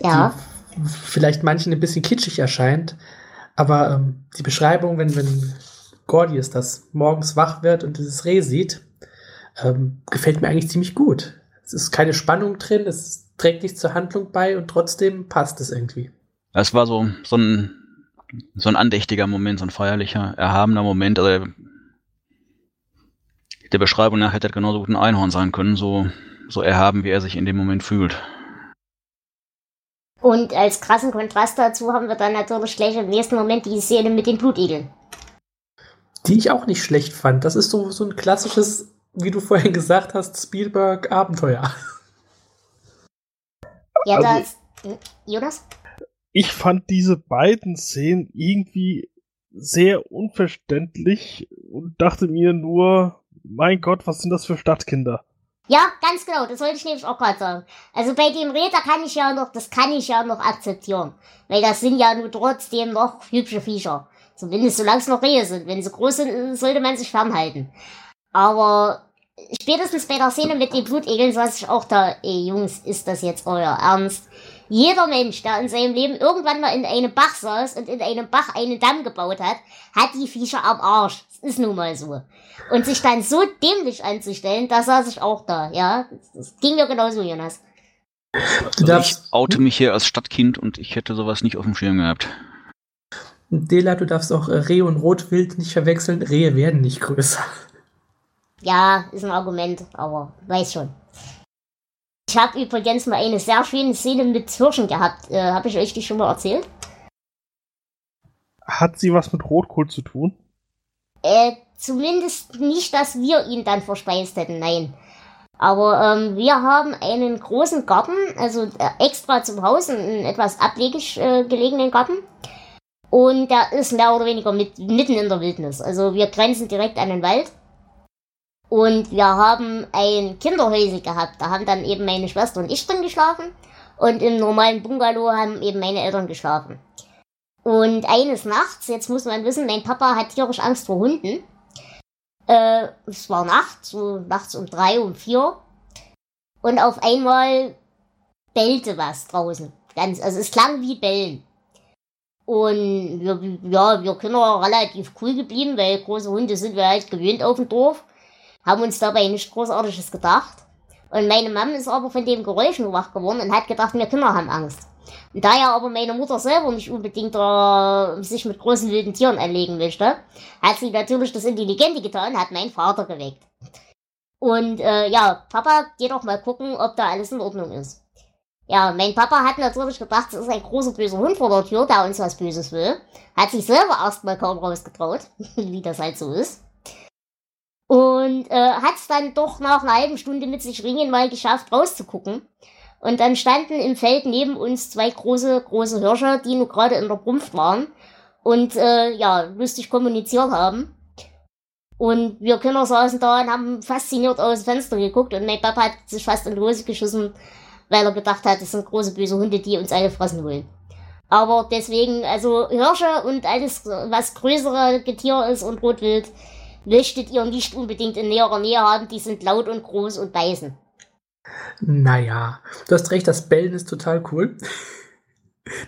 Ja. Die vielleicht manchen ein bisschen kitschig erscheint. Aber ähm, die Beschreibung, wenn, wenn Gordius das morgens wach wird und dieses Reh sieht, ähm, gefällt mir eigentlich ziemlich gut. Es ist keine Spannung drin, es trägt nicht zur Handlung bei und trotzdem passt es irgendwie. Es war so, so ein, so ein andächtiger Moment, so ein feierlicher, erhabener Moment. Also der Beschreibung nach hätte er genauso gut ein Einhorn sein können, so, so erhaben, wie er sich in dem Moment fühlt. Und als krassen Kontrast dazu haben wir dann natürlich gleich im nächsten Moment die Szene mit den Blutigeln. Die ich auch nicht schlecht fand. Das ist so, so ein klassisches, wie du vorhin gesagt hast, Spielberg-Abenteuer. Ja, also, das. Hm, Jonas? Ich fand diese beiden Szenen irgendwie sehr unverständlich und dachte mir nur, mein Gott, was sind das für Stadtkinder? Ja, ganz genau, das wollte ich nämlich auch gerade sagen. Also bei dem Räder kann ich ja noch, das kann ich ja noch akzeptieren. Weil das sind ja nur trotzdem noch hübsche Viecher. Zumindest solange es noch Rehe sind. Wenn sie groß sind, sollte man sich fernhalten. Aber spätestens bei der Szene mit den Blutegeln saß ich auch da, ey Jungs, ist das jetzt euer Ernst? Jeder Mensch, der in seinem Leben irgendwann mal in einem Bach saß und in einem Bach einen Damm gebaut hat, hat die Viecher am Arsch. Ist nun mal so. Und sich dann so dämlich anzustellen, da saß ich auch da, ja. Das ging mir genauso, Jonas. Also ich oute mich hier als Stadtkind und ich hätte sowas nicht auf dem Schirm gehabt. Dela, du darfst auch äh, Reh und Rotwild nicht verwechseln. Rehe werden nicht größer. Ja, ist ein Argument, aber weiß schon. Ich habe übrigens mal eine sehr schöne Szene mit Hirschen gehabt. Äh, habe ich euch die schon mal erzählt? Hat sie was mit Rotkohl zu tun? Äh, zumindest nicht, dass wir ihn dann verspeist hätten, nein. Aber ähm, wir haben einen großen Garten, also äh, extra zum Haus, einen etwas ablegig äh, gelegenen Garten. Und der ist mehr oder weniger mit, mitten in der Wildnis. Also wir grenzen direkt an den Wald. Und wir haben ein Kinderhäuschen gehabt. Da haben dann eben meine Schwester und ich drin geschlafen. Und im normalen Bungalow haben eben meine Eltern geschlafen. Und eines Nachts, jetzt muss man wissen, mein Papa hat tierisch Angst vor Hunden. Äh, es war Nacht, so nachts um drei, um vier. Und auf einmal bellte was draußen. Ganz, also es klang wie Bellen. Und wir, ja, wir Kinder relativ cool geblieben, weil große Hunde sind wir halt gewöhnt auf dem Dorf haben uns dabei nichts Großartiges gedacht. Und meine Mom ist aber von dem Geräusch nur wach geworden und hat gedacht, wir Kinder haben Angst. Da ja aber meine Mutter selber nicht unbedingt äh, sich mit großen wilden Tieren anlegen möchte, hat sie natürlich das Intelligente getan, hat meinen Vater geweckt. Und äh, ja, Papa, geh doch mal gucken, ob da alles in Ordnung ist. Ja, mein Papa hat natürlich gedacht, es ist ein großer böser Hund vor der Tür, der uns was Böses will. Hat sich selber erstmal kaum rausgetraut, wie das halt so ist. Und äh, hat es dann doch nach einer halben Stunde mit sich ringen mal geschafft, rauszugucken. Und dann standen im Feld neben uns zwei große, große Hirsche, die nur gerade in der Brunft waren und äh, ja, lustig kommuniziert haben. Und wir Kinder saßen da und haben fasziniert aus dem Fenster geguckt und mein Papa hat sich fast in die Hose geschossen, weil er gedacht hat, das sind große böse Hunde, die uns alle fressen wollen. Aber deswegen, also Hirsche und alles, was größere Getier ist und Rotwild, möchtet ihr nicht unbedingt in näherer Nähe haben, die sind laut und groß und beißen. Naja, du hast recht, das Bellen ist total cool.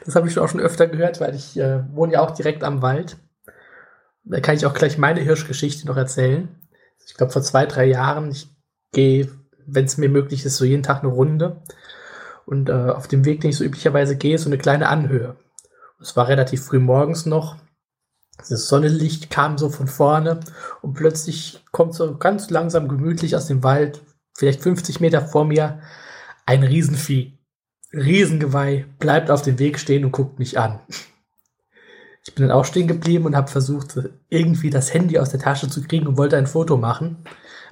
Das habe ich auch schon öfter gehört, weil ich äh, wohne ja auch direkt am Wald. Da kann ich auch gleich meine Hirschgeschichte noch erzählen. Ich glaube, vor zwei, drei Jahren, ich gehe, wenn es mir möglich ist, so jeden Tag eine Runde. Und äh, auf dem Weg, den ich so üblicherweise gehe, so eine kleine Anhöhe. Es war relativ früh morgens noch. Das Sonnenlicht kam so von vorne und plötzlich kommt so ganz langsam gemütlich aus dem Wald, vielleicht 50 Meter vor mir, ein Riesenvieh. Riesengeweih, bleibt auf dem Weg stehen und guckt mich an. Ich bin dann auch stehen geblieben und habe versucht, irgendwie das Handy aus der Tasche zu kriegen und wollte ein Foto machen.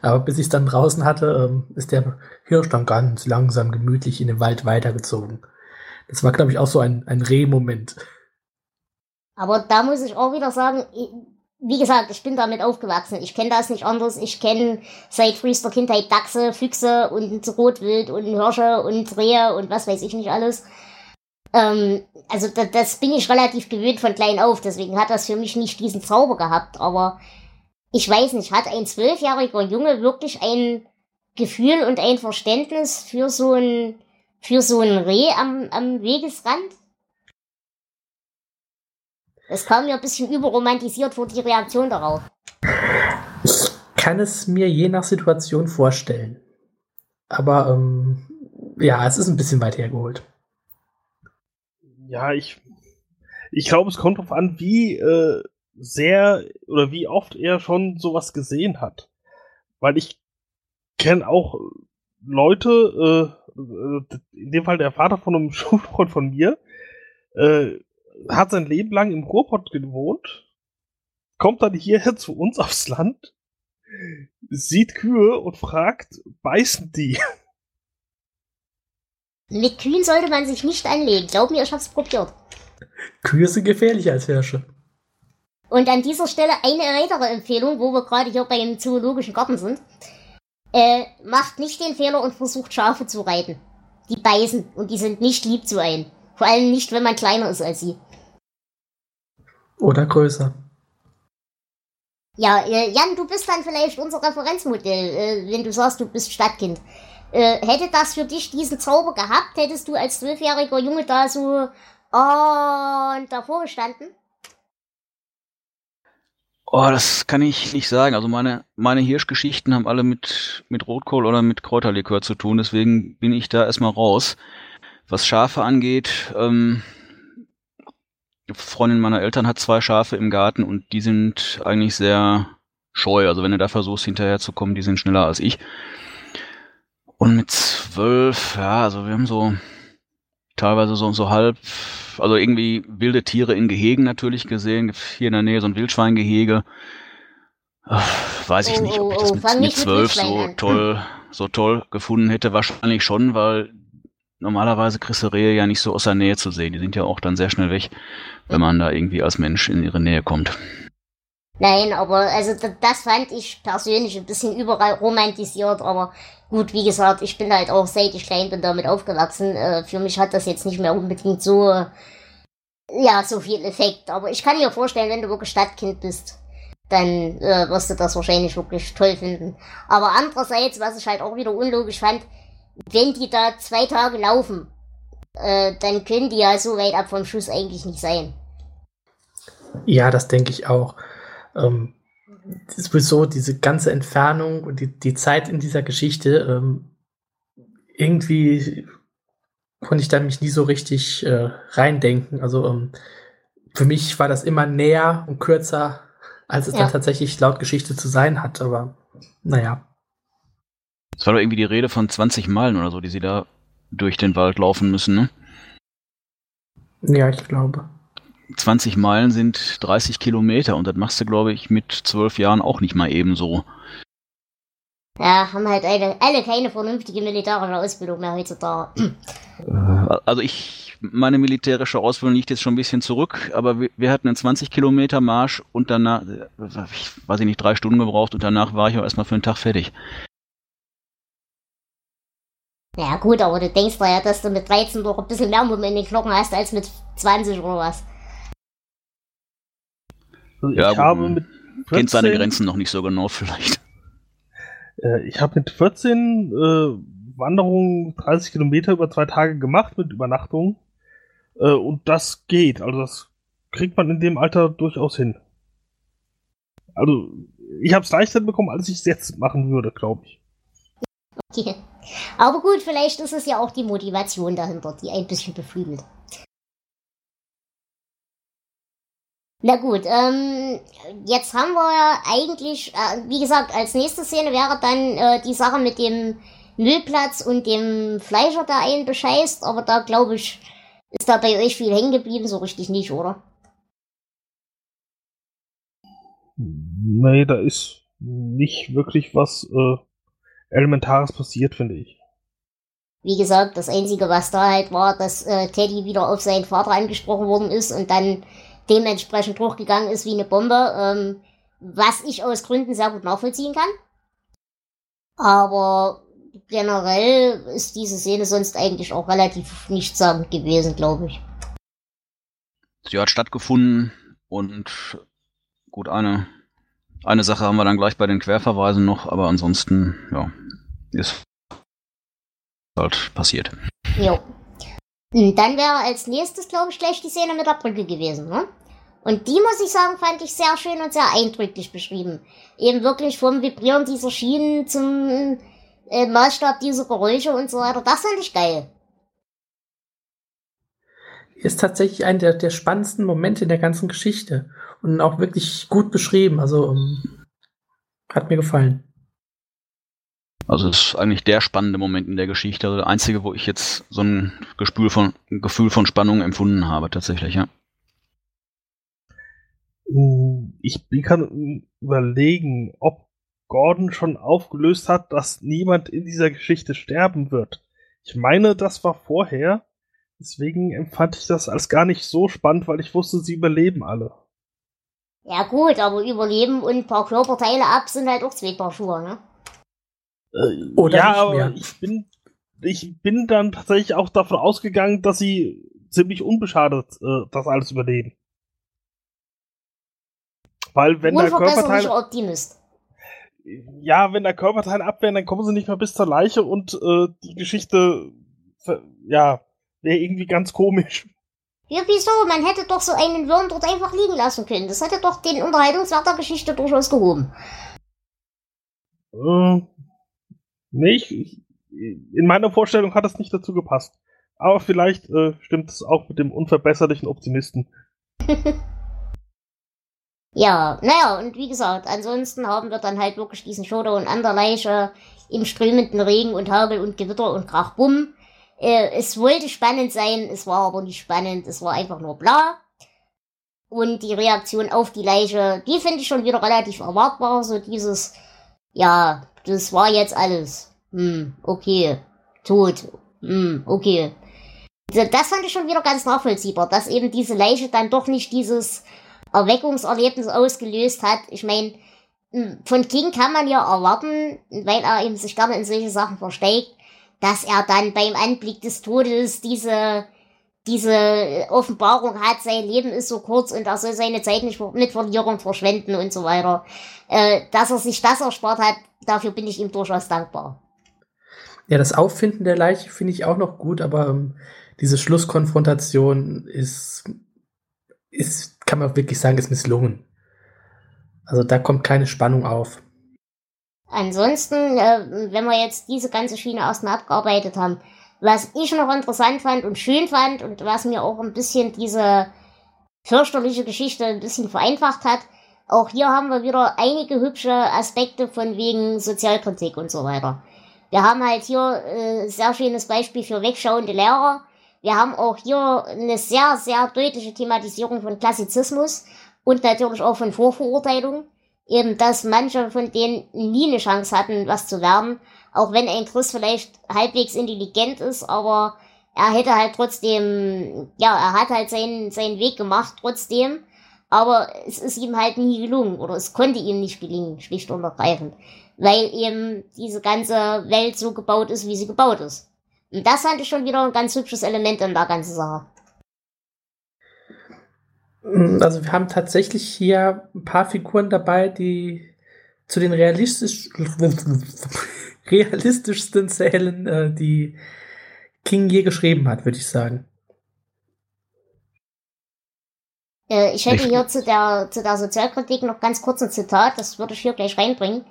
Aber bis ich es dann draußen hatte, ähm, ist der Hirsch dann ganz langsam gemütlich in den Wald weitergezogen. Das war, glaube ich, auch so ein, ein Reh-Moment. Aber da muss ich auch wieder sagen, wie gesagt, ich bin damit aufgewachsen. Ich kenne das nicht anders. Ich kenne seit frühester Kindheit Dachse, Füchse und Rotwild und Hirsche und Rehe und was weiß ich nicht alles. Ähm, also da, das bin ich relativ gewöhnt von klein auf, deswegen hat das für mich nicht diesen Zauber gehabt. Aber ich weiß nicht, hat ein zwölfjähriger Junge wirklich ein Gefühl und ein Verständnis für so ein, für so ein Reh am, am Wegesrand? Es kam mir ein bisschen überromantisiert vor die Reaktion darauf. Ich kann es mir je nach Situation vorstellen. Aber ähm, ja, es ist ein bisschen weit hergeholt. Ja, ich, ich glaube, es kommt darauf an, wie äh, sehr oder wie oft er schon sowas gesehen hat. Weil ich kenne auch Leute, äh, äh in dem Fall der Vater von einem Schulfreund von mir, äh, hat sein Leben lang im Ruhrpott gewohnt, kommt dann hierher zu uns aufs Land, sieht Kühe und fragt, beißen die? Mit Kühen sollte man sich nicht anlegen. Glaub mir, ich hab's probiert. Kühe sind gefährlicher als Hirsche. Und an dieser Stelle eine weitere Empfehlung, wo wir gerade hier beim Zoologischen Garten sind. Äh, macht nicht den Fehler und versucht Schafe zu reiten. Die beißen und die sind nicht lieb zu einem. Vor allem nicht, wenn man kleiner ist als sie. Oder größer. Ja, äh, Jan, du bist dann vielleicht unser Referenzmodell, äh, wenn du sagst, du bist Stadtkind. Äh, hätte das für dich diesen Zauber gehabt, hättest du als zwölfjähriger Junge da so und davor gestanden? Oh, das kann ich nicht sagen. Also meine, meine Hirschgeschichten haben alle mit, mit Rotkohl oder mit Kräuterlikör zu tun, deswegen bin ich da erstmal raus. Was Schafe angeht, ähm, Freundin meiner Eltern hat zwei Schafe im Garten und die sind eigentlich sehr scheu. Also wenn du da versuchst, hinterherzukommen, die sind schneller als ich. Und mit zwölf, ja, also wir haben so teilweise so, so halb, also irgendwie wilde Tiere in Gehegen natürlich gesehen. Hier in der Nähe so ein Wildschweingehege. Weiß ich Oh, nicht, ob ich oh, das oh, mit, mit zwölf so toll, so toll gefunden hätte. Wahrscheinlich schon, weil normalerweise kriegst du Rehe ja nicht so aus der Nähe zu sehen. Die sind ja auch dann sehr schnell weg, wenn man da irgendwie als Mensch in ihre Nähe kommt. Nein, aber also das fand ich persönlich ein bisschen überall romantisiert, aber gut, wie gesagt, ich bin halt auch seit ich klein bin damit aufgewachsen. Äh, für mich hat das jetzt nicht mehr unbedingt so, äh, ja, so viel Effekt. Aber ich kann mir vorstellen, wenn du wirklich Stadtkind bist, dann äh, wirst du das wahrscheinlich wirklich toll finden. Aber andererseits, was ich halt auch wieder unlogisch fand, wenn die da zwei Tage laufen, äh, dann können die ja so weit ab vom Schuss eigentlich nicht sein. Ja, das denke ich auch. Ähm, sowieso diese ganze Entfernung und die, die Zeit in dieser Geschichte, ähm, irgendwie konnte ich da mich nie so richtig äh, reindenken. Also ähm, für mich war das immer näher und kürzer, als es Ja. dann tatsächlich laut Geschichte zu sein hat. Aber naja. Es war doch irgendwie die Rede von 20 Meilen oder so, die sie da durch den Wald laufen müssen, ne? Ja, ich glaube. 20 Meilen sind 30 Kilometer und das machst du, glaube ich, mit zwölf Jahren auch nicht mal ebenso. Ja, haben halt alle, alle keine vernünftige militärische Ausbildung mehr heutzutage. Also ich, meine militärische Ausbildung liegt jetzt schon ein bisschen zurück, aber wir, wir hatten einen 20 Kilometer Marsch und danach, äh, ich weiß ich nicht, drei Stunden gebraucht und danach war ich auch erstmal für den Tag fertig. Ja gut, aber du denkst da ja, dass du mit 13 doch ein bisschen mehr Mumm in den Glocken hast als mit 20 oder was. Also Ja, ich gut, habe mit Kennt seine 14 Grenzen noch nicht so genau vielleicht. Äh, ich habe mit 14 äh, Wanderungen 30 Kilometer über zwei Tage gemacht mit Übernachtung. Äh, und das geht. Also das kriegt man in dem Alter durchaus hin. Also ich habe es leichter bekommen, als ich es jetzt machen würde, glaube ich. Okay. Aber gut, vielleicht ist es ja auch die Motivation dahinter, die ein bisschen beflügelt. Na gut, ähm, jetzt haben wir ja eigentlich, äh, wie gesagt, als nächste Szene wäre dann äh, die Sache mit dem Müllplatz und dem Fleischer, der einen bescheißt, aber da glaube ich, ist da bei euch viel hängen geblieben, so richtig nicht, oder? Nee, da ist nicht wirklich was äh, Elementares passiert, finde ich. Wie gesagt, das Einzige, was da halt war, dass äh, Teddy wieder auf seinen Vater angesprochen worden ist und dann dementsprechend hochgegangen ist wie eine Bombe, ähm, was ich aus Gründen sehr gut nachvollziehen kann. Aber generell ist diese Szene sonst eigentlich auch relativ nichtssagend gewesen, glaube ich. Sie hat stattgefunden und gut, eine, eine Sache haben wir dann gleich bei den Querverweisen noch, aber ansonsten, ja, ist halt passiert. Jo. Und dann wäre als nächstes, glaube ich, gleich die Szene mit der Brücke gewesen, ne? Und die, muss ich sagen, fand ich sehr schön und sehr eindrücklich beschrieben. Eben wirklich vom Vibrieren dieser Schienen zum äh, Maßstab dieser Geräusche und so weiter. Das fand ich geil. Ist tatsächlich einer der, der spannendsten Momente in der ganzen Geschichte. Und auch wirklich gut beschrieben. Also, um, ähm, hat mir gefallen. Also es ist eigentlich der spannende Moment in der Geschichte, also der einzige, wo ich jetzt so ein Gefühl von, ein Gefühl von Spannung empfunden habe, tatsächlich, ja. Ich kann überlegen, ob Gordon schon aufgelöst hat, dass niemand in dieser Geschichte sterben wird. Ich meine, das war vorher. Deswegen empfand ich das als gar nicht so spannend, weil ich wusste, sie überleben alle. Ja gut, aber überleben und ein paar Körperteile ab sind halt auch zwei Paar Schuhe, ne? Äh, Oder ja, aber ich bin, ich bin dann tatsächlich auch davon ausgegangen, dass sie ziemlich unbeschadet äh, das alles überleben. Weil wenn der Körperteil. Optimist. Ja, wenn der Körperteil abwehren, dann kommen sie nicht mehr bis zur Leiche und äh, die Geschichte, ja, wäre irgendwie ganz komisch. Ja, wieso? Man hätte doch so einen Wurm dort einfach liegen lassen können. Das hätte doch den Unterhaltungswert der Geschichte durchaus gehoben. Äh, nee, ich, in meiner Vorstellung hat das nicht dazu gepasst. Aber vielleicht äh, stimmt es auch mit dem unverbesserlichen Optimisten. Ja, naja, und wie gesagt, ansonsten haben wir dann halt wirklich diesen Showdown an der Leiche im strömenden Regen und Hagel und Gewitter und Krachbumm. Äh, es wollte spannend sein, es war aber nicht spannend, es war einfach nur bla. Und die Reaktion auf die Leiche, die finde ich schon wieder relativ erwartbar, so dieses, ja, das war jetzt alles. Hm, okay. Tot. Hm, okay. Das fand ich schon wieder ganz nachvollziehbar, dass eben diese Leiche dann doch nicht dieses, Erweckungserlebnis ausgelöst hat. Ich meine, von King kann man ja erwarten, weil er eben sich gerne in solche Sachen versteckt, dass er dann beim Anblick des Todes diese, diese Offenbarung hat, sein Leben ist so kurz und er soll seine Zeit nicht mit Verlierung verschwenden und so weiter. Äh, dass er sich das erspart hat, dafür bin ich ihm durchaus dankbar. Ja, das Auffinden der Leiche finde ich auch noch gut, aber ähm, diese Schlusskonfrontation ist ist, kann man wirklich sagen, ist misslungen. Also da kommt keine Spannung auf. Ansonsten, äh, wenn wir jetzt diese ganze Schiene erstmal abgearbeitet haben, was ich noch interessant fand und schön fand und was mir auch ein bisschen diese fürchterliche Geschichte ein bisschen vereinfacht hat, auch hier haben wir wieder einige hübsche Aspekte von wegen Sozialkritik und so weiter. Wir haben halt hier äh, sehr schönes Beispiel für wegschauende Lehrer, wir haben auch hier eine sehr, sehr deutliche Thematisierung von Klassizismus und natürlich auch von Vorverurteilung. Eben, dass manche von denen nie eine Chance hatten, was zu werden. Auch wenn ein Chris vielleicht halbwegs intelligent ist, aber er hätte halt trotzdem, ja, er hat halt seinen, seinen Weg gemacht trotzdem. Aber es ist ihm halt nie gelungen oder es konnte ihm nicht gelingen, schlicht und ergreifend. Weil eben diese ganze Welt so gebaut ist, wie sie gebaut ist. Und das ich schon wieder ein ganz hübsches Element in der ganzen Sache. Mm, also wir haben tatsächlich hier ein paar Figuren dabei, die zu den realistisch realistischsten zählen, äh, die King je geschrieben hat, würde ich sagen. Äh, ich hätte hier zu der, zu der Sozialkritik noch ganz kurz ein Zitat, das würde ich hier gleich reinbringen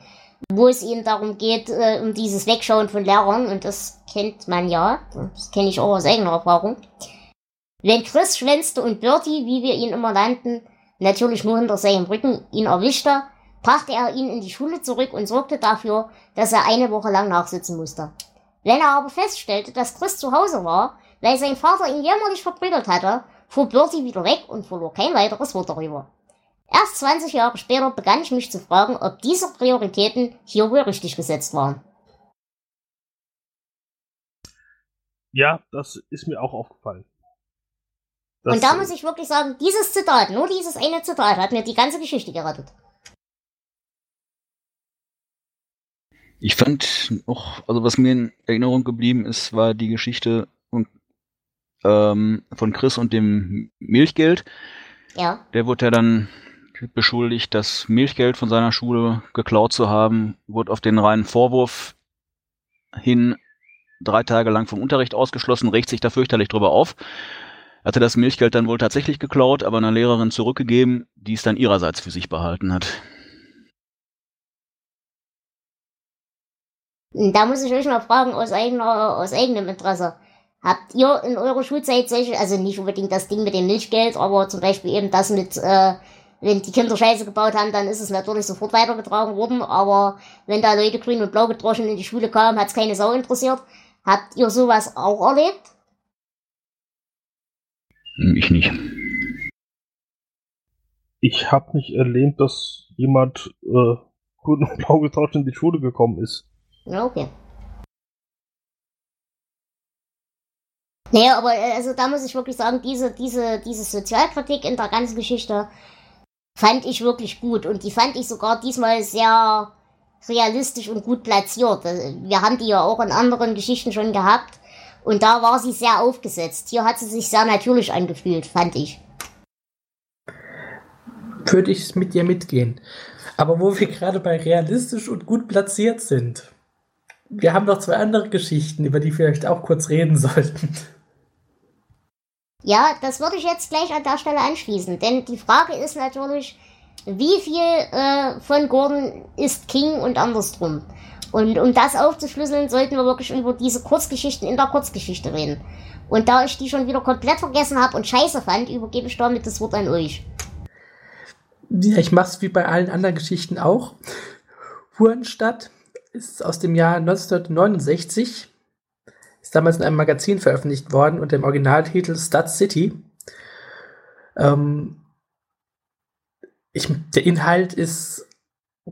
wo es ihnen darum geht, äh, um dieses Wegschauen von Lehrern, und das kennt man ja, das kenne ich auch aus eigener Erfahrung. Wenn Chris schwänzte und Bertie, wie wir ihn immer nannten, natürlich nur hinter seinem Rücken ihn erwischte, brachte er ihn in die Schule zurück und sorgte dafür, dass er eine Woche lang nachsitzen musste. Wenn er aber feststellte, dass Chris zu Hause war, weil sein Vater ihn jämmerlich verprügelt hatte, fuhr Bertie wieder weg und verlor kein weiteres Wort darüber. Erst 20 Jahre später begann ich mich zu fragen, ob diese Prioritäten hier wohl richtig gesetzt waren. Ja, das ist mir auch aufgefallen. Das und da muss ich wirklich sagen, dieses Zitat, nur dieses eine Zitat, hat mir die ganze Geschichte gerettet. Ich fand auch, also was mir in Erinnerung geblieben ist, war die Geschichte von, ähm, von Chris und dem Milchgeld. Ja. Der wurde ja dann beschuldigt, das Milchgeld von seiner Schule geklaut zu haben, wurde auf den reinen Vorwurf hin drei Tage lang vom Unterricht ausgeschlossen, regt sich da fürchterlich drüber auf. Hatte das Milchgeld dann wohl tatsächlich geklaut, aber einer Lehrerin zurückgegeben, die es dann ihrerseits für sich behalten hat. Da muss ich euch mal fragen, aus, eigener, aus eigenem Interesse. Habt ihr in eurer Schulzeit solche, also nicht unbedingt das Ding mit dem Milchgeld, aber zum Beispiel eben das mit, äh, wenn die Kinder Scheiße gebaut haben, dann ist es natürlich sofort weitergetragen worden, aber wenn da Leute grün und blau gedroschen in die Schule kamen, hat es keine Sau interessiert. Habt ihr sowas auch erlebt? Ich nicht. Ich habe nicht erlebt, dass jemand äh, grün und blau getauscht in die Schule gekommen ist. Ja, okay. Naja, aber äh, also da muss ich wirklich sagen, diese, diese, diese Sozialkritik in der ganzen Geschichte fand ich wirklich gut. Und die fand ich sogar diesmal sehr realistisch und gut platziert. Äh, wir haben die ja auch in anderen Geschichten schon gehabt. Und da war sie sehr aufgesetzt. Hier hat sie sich sehr natürlich angefühlt, fand ich. Würde ich mit dir mitgehen. Aber wo wir gerade bei realistisch und gut platziert sind. Wir haben noch zwei andere Geschichten, über die wir vielleicht auch kurz reden sollten. Ja, das würde ich jetzt gleich an der Stelle anschließen. Denn die Frage ist natürlich, wie viel äh, von Gordon ist King und andersrum. Und um das aufzuschlüsseln, sollten wir wirklich über diese Kurzgeschichten in der Kurzgeschichte reden. Und da ich die schon wieder komplett vergessen habe und scheiße fand, übergebe ich damit das Wort an euch. Ja, ich mach's wie bei allen anderen Geschichten auch. Hurenstadt ist aus dem Jahr 1969. Ist damals in einem Magazin veröffentlicht worden unter dem Originaltitel Stud City. Ähm, ich, der Inhalt ist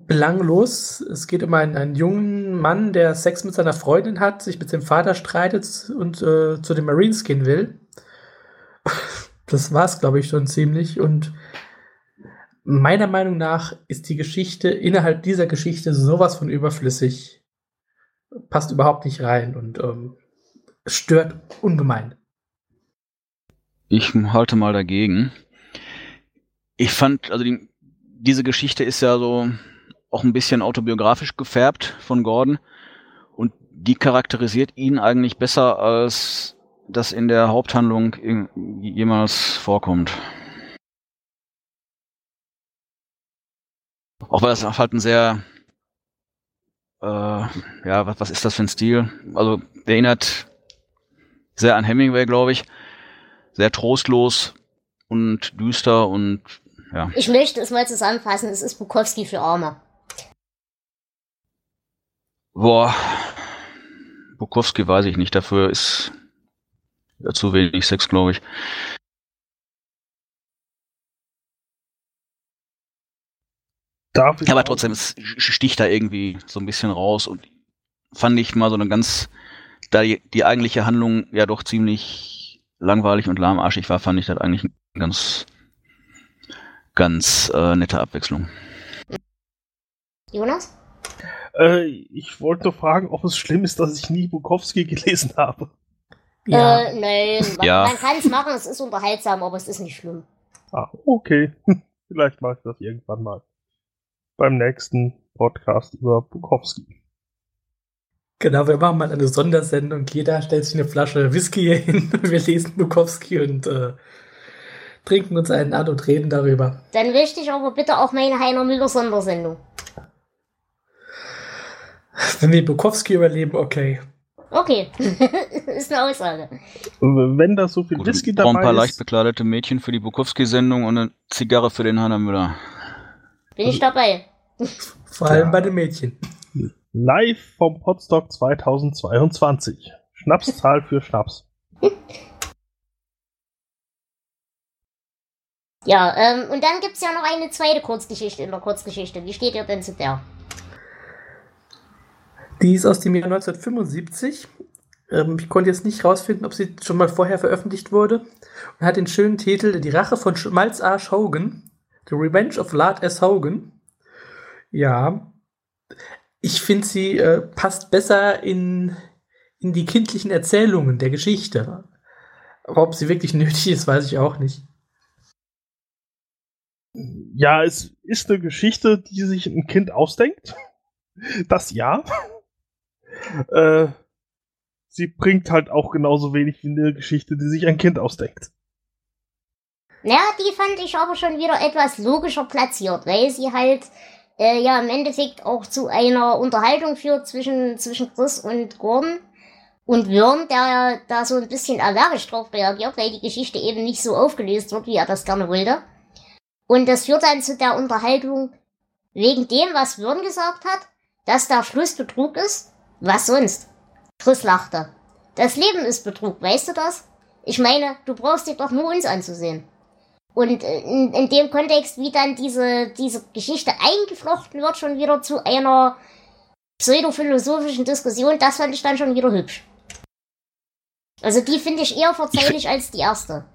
belanglos. Es geht um einen, einen, jungen Mann, der Sex mit seiner Freundin hat, sich mit seinem Vater streitet und äh, zu den Marines gehen will. Das war's, glaube ich, schon ziemlich. Und meiner Meinung nach ist die Geschichte innerhalb dieser Geschichte sowas von überflüssig. Passt überhaupt nicht rein und ähm, stört ungemein. Ich halte mal dagegen. Ich fand, also die, diese Geschichte ist ja so auch ein bisschen autobiografisch gefärbt von Gordon und die charakterisiert ihn eigentlich besser, als das in der Haupthandlung jemals vorkommt. Auch weil das halt ein sehr, äh, ja, was, was ist das für ein Stil? Also, erinnert sehr an Hemingway, glaube ich. Sehr trostlos und düster und ja. Ich möchte es mal zusammenfassen, es ist Bukowski für Arme. Boah, Bukowski weiß ich nicht, dafür ist ja, zu wenig Sex, glaube ich. Darf ich Aber auch? trotzdem, es sticht da irgendwie so ein bisschen raus und fand ich mal so eine ganz, da die, die eigentliche Handlung ja doch ziemlich langweilig und lahmarschig war, fand ich das eigentlich eine ganz, ganz äh, nette Abwechslung. Jonas? Äh, ich wollte nur fragen, ob es schlimm ist, dass ich nie Bukowski gelesen habe. Ja. Äh, nein, man, ja. man kann es machen, es ist unterhaltsam, aber es ist nicht schlimm. Ah, okay. Vielleicht mache ich das irgendwann mal beim nächsten Podcast über Bukowski. Genau, wir machen mal eine Sondersendung. Jeder stellt sich eine Flasche Whisky hin. Wir lesen Bukowski und äh, trinken uns einen an und reden darüber. Dann möchte ich aber bitte auch meine Heiner Müller Sondersendung. Wenn wir Bukowski überleben, okay. Okay, ist eine Aussage. Wenn da so viel Gut, Whisky dabei ist. ein paar leicht bekleidete Mädchen für die Bukowski-Sendung und eine Zigarre für den Heiner Müller. Bin ich dabei. Vor allem ja. bei den Mädchen. Live vom Podstock 2022. Schnapszahl für Schnaps. Ja, ähm, und dann gibt es ja noch eine zweite Kurzgeschichte in der Kurzgeschichte. Wie steht ihr denn zu der? Die ist aus dem Jahr 1975. Ähm, ich konnte jetzt nicht rausfinden, ob sie schon mal vorher veröffentlicht wurde. Und hat den schönen Titel Die Rache von Schmalzarsch Hogan. The Revenge of Lard S. Hogan. Ja. ich finde, sie äh, passt besser in, in die kindlichen Erzählungen der Geschichte. Ob sie wirklich nötig ist, weiß ich auch nicht. Ja, es ist eine Geschichte, die sich ein Kind ausdenkt. Das ja. Äh, sie bringt halt auch genauso wenig wie eine Geschichte, die sich ein Kind ausdenkt. Ja, die fand ich aber schon wieder etwas logischer platziert, weil sie halt äh, ja im Endeffekt auch zu einer Unterhaltung führt zwischen, zwischen Chris und Gordon und Würm, der da so ein bisschen allergisch drauf reagiert, weil die Geschichte eben nicht so aufgelöst wird, wie er das gerne wollte. Und das führt dann zu der Unterhaltung wegen dem, was Würm gesagt hat, dass der Schluss Betrug ist. Was sonst? Chris lachte. Das Leben ist Betrug, weißt du das? Ich meine, du brauchst dir doch nur uns anzusehen. Und äh, in, in dem Kontext, wie dann diese, diese Geschichte eingeflochten wird, schon wieder zu einer pseudophilosophischen Diskussion, das fand ich dann schon wieder hübsch. Also die finde ich eher verzeihlich als die erste.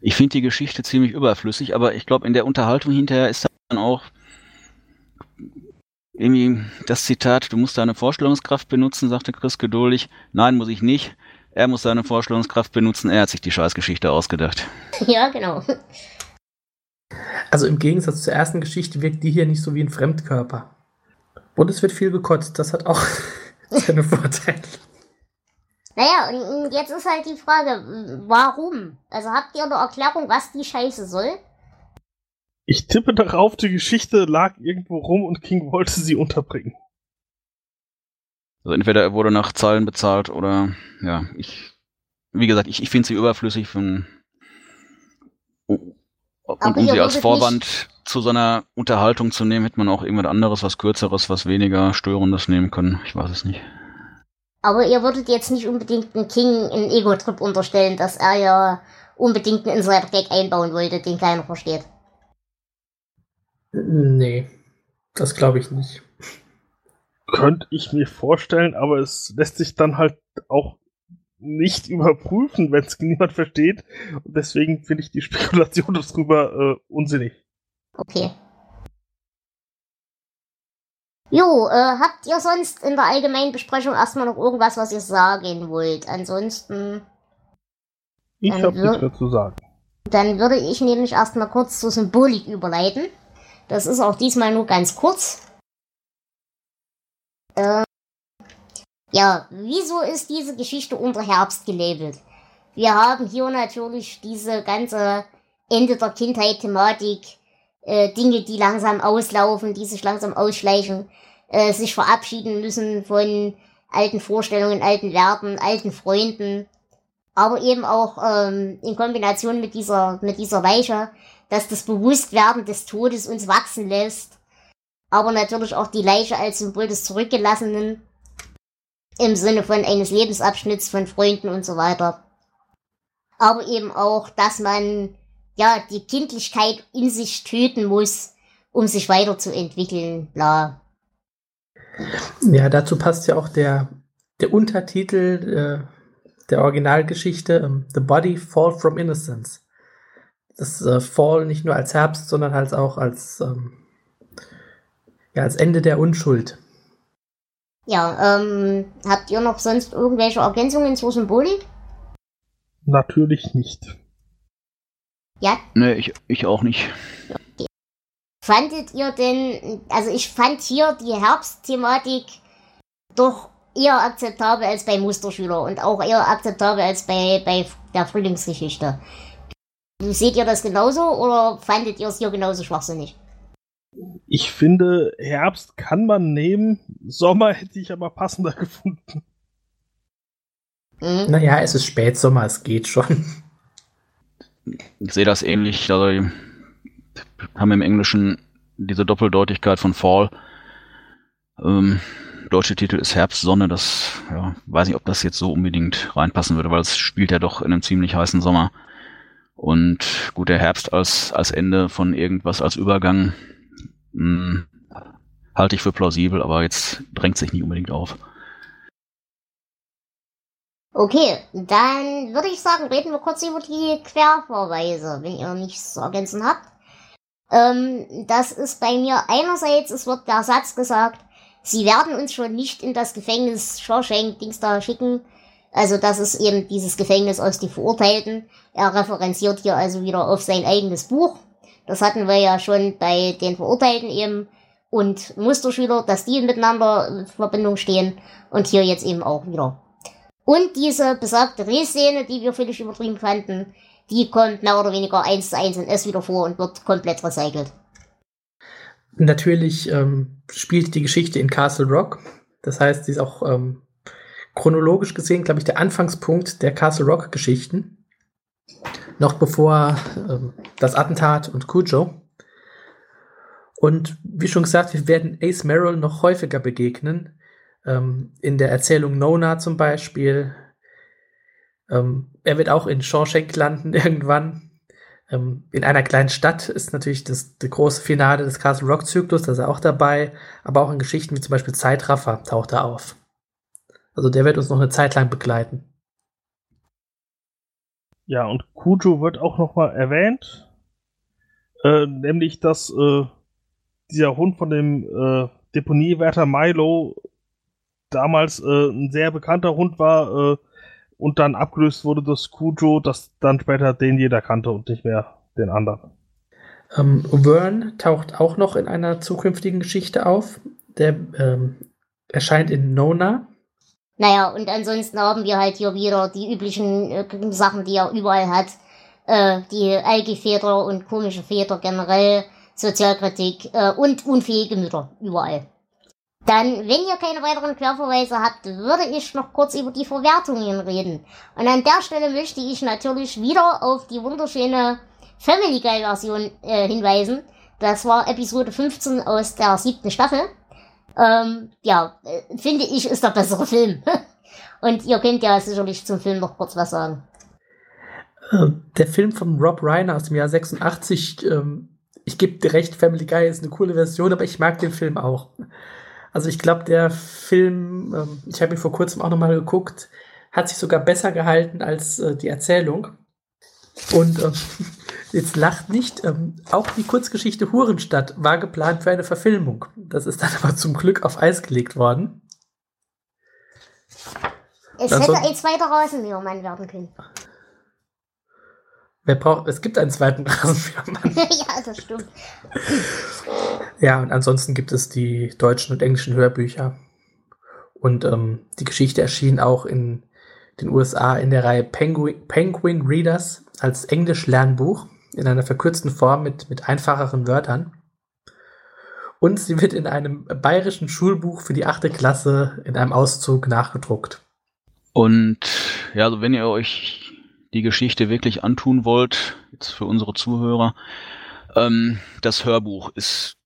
Ich finde die Geschichte ziemlich überflüssig, aber ich glaube, in der Unterhaltung hinterher ist dann auch irgendwie das Zitat, du musst deine Vorstellungskraft benutzen, sagte Chris geduldig. Nein, muss ich nicht. Er muss seine Vorstellungskraft benutzen, er hat sich die Scheißgeschichte ausgedacht. Ja, genau. Also im Gegensatz zur ersten Geschichte wirkt die hier nicht so wie ein Fremdkörper. Und es wird viel gekotzt, das hat auch seine Vorteile. Naja, und jetzt ist halt die Frage, warum? Also habt ihr eine Erklärung, was die Scheiße soll? Ich tippe darauf, die Geschichte lag irgendwo rum und King wollte sie unterbringen. Also entweder er wurde nach Zahlen bezahlt oder ja, ich, wie gesagt, ich, ich finde sie überflüssig von, und um sie als Vorwand zu so einer Unterhaltung zu nehmen, hätte man auch irgendwas anderes, was kürzeres, was weniger störendes nehmen können. Ich weiß es nicht. Aber ihr würdet jetzt nicht unbedingt einen King einen Ego-Trip unterstellen, dass er ja unbedingt einen Insider-Gag einbauen wollte, den keiner versteht. Nee, das glaube ich nicht. Könnte ich mir vorstellen, aber es lässt sich dann halt auch nicht überprüfen, wenn es niemand versteht. Und deswegen finde ich die Spekulation darüber äh, unsinnig. Okay. Jo, äh, habt ihr sonst in der allgemeinen Besprechung erstmal noch irgendwas, was ihr sagen wollt? Ansonsten. Ich habe nichts mehr zu sagen. Dann würde ich nämlich erstmal kurz zur Symbolik überleiten. Das ist auch diesmal nur ganz kurz. Äh, ja, wieso ist diese Geschichte unter Herbst gelabelt? Wir haben hier natürlich diese ganze Ende der Kindheit-Thematik, äh, Dinge, die langsam auslaufen, die sich langsam ausschleichen, äh, sich verabschieden müssen von alten Vorstellungen, alten Werten, alten Freunden, aber eben auch ähm, in Kombination mit dieser, mit dieser Weiche, dass das Bewusstwerden des Todes uns wachsen lässt, aber natürlich auch die Leiche als Symbol des Zurückgelassenen im Sinne von eines Lebensabschnitts von Freunden und so weiter. Aber eben auch, dass man ja die Kindlichkeit in sich töten muss, um sich weiterzuentwickeln, bla. Ja, dazu passt ja auch der, der Untertitel äh, der Originalgeschichte, um, The Body Fall from Innocence. Das äh, Fall nicht nur als Herbst, sondern halt auch als ähm, ja, als Ende der Unschuld. Ja, ähm, habt ihr noch sonst irgendwelche Ergänzungen zur Symbolik? Natürlich nicht. Ja? Nee, ich, ich auch nicht. Okay. Fandet ihr denn, also ich fand hier die Herbstthematik doch eher akzeptabel als bei Musterschüler und auch eher akzeptabel als bei, bei der Frühlingsgeschichte. Seht ihr das genauso oder fandet ihr es hier genauso schwachsinnig? Ich finde, Herbst kann man nehmen, Sommer hätte ich aber passender gefunden. Mhm. Naja, es ist Spätsommer, es geht schon. Ich sehe das ähnlich. Also, haben im Englischen diese Doppeldeutigkeit von Fall. Ähm, deutsche Titel ist Herbstsonne. Das ja, weiß nicht, ob das jetzt so unbedingt reinpassen würde, weil es spielt ja doch in einem ziemlich heißen Sommer. Und gut, der Herbst als, als Ende von irgendwas, als Übergang hm, halte ich für plausibel, aber jetzt drängt sich nicht unbedingt auf. Okay, dann würde ich sagen, reden wir kurz über die Querverweise, wenn ihr nichts zu ergänzen habt. Ähm, das ist bei mir einerseits, es wird der Satz gesagt, sie werden uns schon nicht in das Gefängnis Shawshank-Dings da schicken. Also das ist eben dieses Gefängnis aus die Verurteilten. Er referenziert hier also wieder auf sein eigenes Buch. Das hatten wir ja schon bei den Verurteilten eben und Musterschüler, dass die miteinander in Verbindung stehen und hier jetzt eben auch wieder. Und diese besagte Drehszene, die wir völlig übertrieben fanden, die kommt mehr oder weniger eins zu eins in S wieder vor und wird komplett recycelt. Natürlich ähm, spielt die Geschichte in Castle Rock. Das heißt, sie ist auch ähm, chronologisch gesehen, glaube ich, der Anfangspunkt der Castle Rock Geschichten. Noch bevor ähm, das Attentat und Cujo. Und wie schon gesagt, wir werden Ace Merrill noch häufiger begegnen. Ähm, in der Erzählung Nona zum Beispiel. Ähm, er wird auch in Shawshank landen irgendwann. Ähm, in einer kleinen Stadt ist natürlich das, das große Finale des Castle Rock Zyklus, da ist er auch dabei. Aber auch in Geschichten wie zum Beispiel Zeitraffer taucht er auf. Also der wird uns noch eine Zeit lang begleiten. Ja, und Kujo wird auch nochmal erwähnt. Äh, nämlich, dass äh, dieser Hund von dem äh, Deponiewärter Milo damals äh, ein sehr bekannter Hund war äh, und dann abgelöst wurde durch Cujo, das dann später den jeder kannte und nicht mehr den anderen. Ähm, Vern taucht auch noch in einer zukünftigen Geschichte auf. Der ähm, erscheint in Nona. Naja, und ansonsten haben wir halt hier wieder die üblichen äh, Sachen, die er überall hat. Äh, die Algi-Väter und komische Väter generell, Sozialkritik äh, und unfähige Mütter überall. Dann, wenn ihr keine weiteren Querverweise habt, würde ich noch kurz über die Verwertungen reden. Und an der Stelle möchte ich natürlich wieder auf die wunderschöne Family Guy Version äh, hinweisen. Das war Episode 15 aus der siebten Staffel. Ähm, ja, äh, finde ich, ist der bessere Film. Und ihr könnt ja sicherlich zum Film noch kurz was sagen. Äh, der Film von Rob Reiner aus dem Jahr 86, ähm, ich gebe dir recht, Family Guy ist eine coole Version, aber ich mag den Film auch. Also ich glaube, der Film, ähm, ich habe ihn vor kurzem auch nochmal geguckt, hat sich sogar besser gehalten als äh, die Erzählung. Und äh, jetzt lacht nicht, ähm, auch die Kurzgeschichte Hurenstadt war geplant für eine Verfilmung. Das ist dann aber zum Glück auf Eis gelegt worden. Es hätte ein zweiter Rasenmähermann werden können. Wer braucht, es gibt einen zweiten Rasenmähermann. ja, das stimmt. Ja, und ansonsten gibt es die deutschen und englischen Hörbücher. Und ähm, die Geschichte erschien auch in den USA in der Reihe Penguin, Penguin Readers als Englisch-Lernbuch in einer verkürzten Form mit, mit einfacheren Wörtern. Und sie wird in einem bayerischen Schulbuch für die achte Klasse in einem Auszug nachgedruckt. Und ja, also wenn ihr euch die Geschichte wirklich antun wollt, jetzt für unsere Zuhörer, ähm, das Hörbuch ist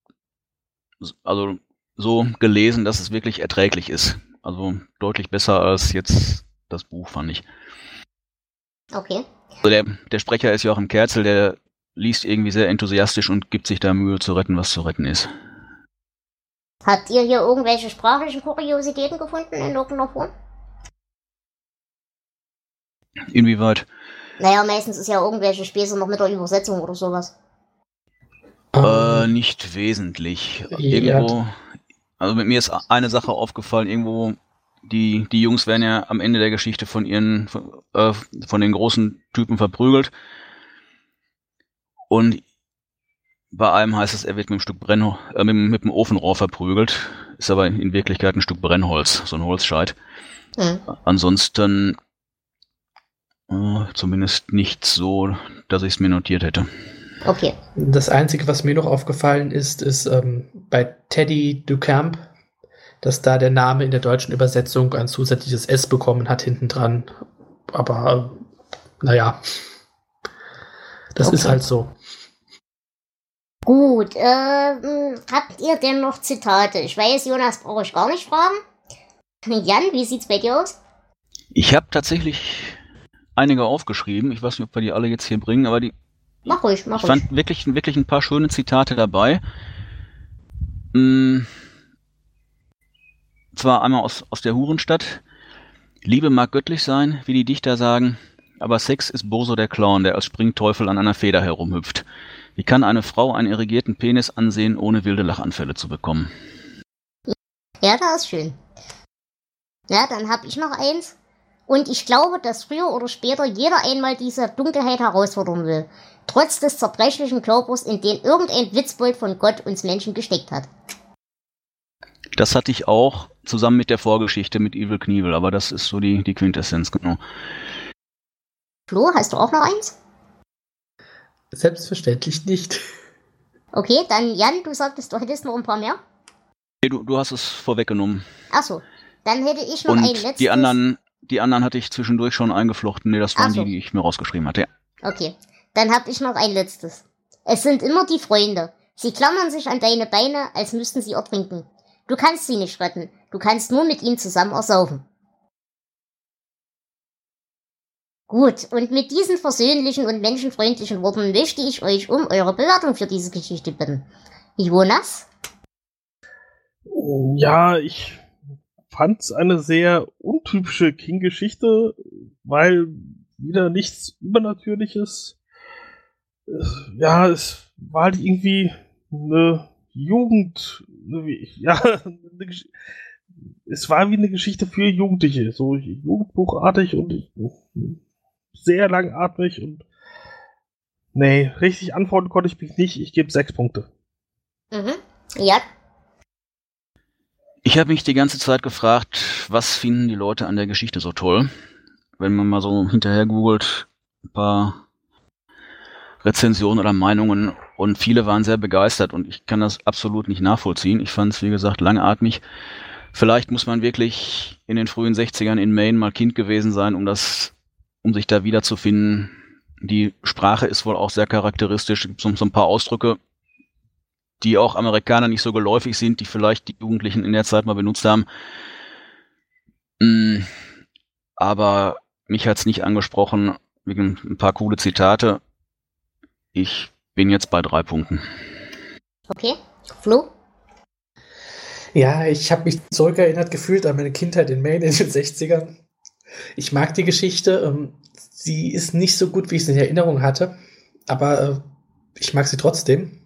also so gelesen, dass es wirklich erträglich ist. Also deutlich besser als jetzt das Buch, fand ich. Okay. Also der, der Sprecher ist Joachim Kerzel, der liest irgendwie sehr enthusiastisch und gibt sich da Mühe zu retten, was zu retten ist. Habt ihr hier irgendwelche sprachlichen Kuriositäten gefunden in irgendeiner Form? Inwieweit? Naja, meistens ist ja irgendwelche Späße noch mit der Übersetzung oder sowas. Äh, nicht wesentlich. Irgendwo, also mit mir ist eine Sache aufgefallen, irgendwo, die, die Jungs werden ja am Ende der Geschichte von ihren, von, äh, von den großen Typen verprügelt. Und bei einem heißt es, er wird mit einem Stück Brennholz, äh, mit, mit dem Ofenrohr verprügelt. Ist aber in Wirklichkeit ein Stück Brennholz, so ein Holzscheit. Hm. Ansonsten äh, zumindest nicht so, dass ich es mir notiert hätte. Okay. Das Einzige, was mir noch aufgefallen ist, ist ähm, bei Teddy Ducamp, dass da der Name in der deutschen Übersetzung ein zusätzliches S bekommen hat hinten dran. Aber äh, naja, das okay. ist halt so. Gut, ähm, habt ihr denn noch Zitate? Ich weiß, Jonas brauche ich gar nicht fragen. Jan, wie sieht's bei dir aus? Ich habe tatsächlich einige aufgeschrieben. Ich weiß nicht, ob wir die alle jetzt hier bringen, aber die. Mach ruhig, mach ich ruhig. fand wirklich, wirklich ein paar schöne Zitate dabei. Hm, zwar einmal aus, aus der Hurenstadt. Liebe mag göttlich sein, wie die Dichter sagen, aber Sex ist Boso der Clown, der als Springteufel an einer Feder herumhüpft. Wie kann eine Frau einen irrigierten Penis ansehen, ohne wilde Lachanfälle zu bekommen? Ja, das ist schön. Ja, dann habe ich noch eins. Und ich glaube, dass früher oder später jeder einmal diese Dunkelheit herausfordern will. Trotz des zerbrechlichen Körpers, in den irgendein Witzbold von Gott uns Menschen gesteckt hat. Das hatte ich auch zusammen mit der Vorgeschichte mit Evil Knievel, aber das ist so die, die Quintessenz, genau. Flo, hast du auch noch eins? Selbstverständlich nicht. Okay, dann Jan, du sagtest, du hättest noch ein paar mehr? Nee, du, du hast es vorweggenommen. Achso, dann hätte ich noch Und ein letztes. die anderen, die anderen hatte ich zwischendurch schon eingeflochten. Nee, das waren Ach so. die, die ich mir rausgeschrieben hatte. Ja. Okay, dann habe ich noch ein letztes. Es sind immer die Freunde. Sie klammern sich an deine Beine, als müssten sie ertrinken. Du kannst sie nicht retten. Du kannst nur mit ihnen zusammen ersaufen. Gut, und mit diesen versöhnlichen und menschenfreundlichen Worten möchte ich euch um eure Bewertung für diese Geschichte bitten. Jonas? Ja, ich fand's eine sehr untypische King-Geschichte, weil wieder nichts Übernatürliches. Es- Ja, es war halt irgendwie eine Jugend, ja, eine, Gesch- es war wie eine Geschichte für Jugendliche, so Jugendbuchartig und sehr langatmig und nee, richtig antworten konnte ich mich nicht. Ich gebe sechs Punkte. Mhm. Ja, Ich habe mich die ganze Zeit gefragt, was finden die Leute an der Geschichte so toll? Wenn man mal so hinterher googelt, ein paar Rezensionen oder Meinungen und viele waren sehr begeistert und ich kann das absolut nicht nachvollziehen. Ich fand es, wie gesagt, langatmig. Vielleicht muss man wirklich in den frühen 60ern in Maine mal Kind gewesen sein, um das, um sich da wiederzufinden. Die Sprache ist wohl auch sehr charakteristisch, Es gibt so, so ein paar Ausdrücke, die auch Amerikaner nicht so geläufig sind, die vielleicht die Jugendlichen in der Zeit mal benutzt haben. Mm, Aber mich hat's nicht angesprochen, wegen ein paar coole Zitate. Ich bin jetzt bei drei Punkten. okay. Flo? Ja, ich habe mich zurückerinnert gefühlt an meine Kindheit in Maine in den 60ern. Ich mag die Geschichte. Ähm, sie ist nicht so gut, wie ich sie in Erinnerung hatte, aber äh, ich mag sie trotzdem.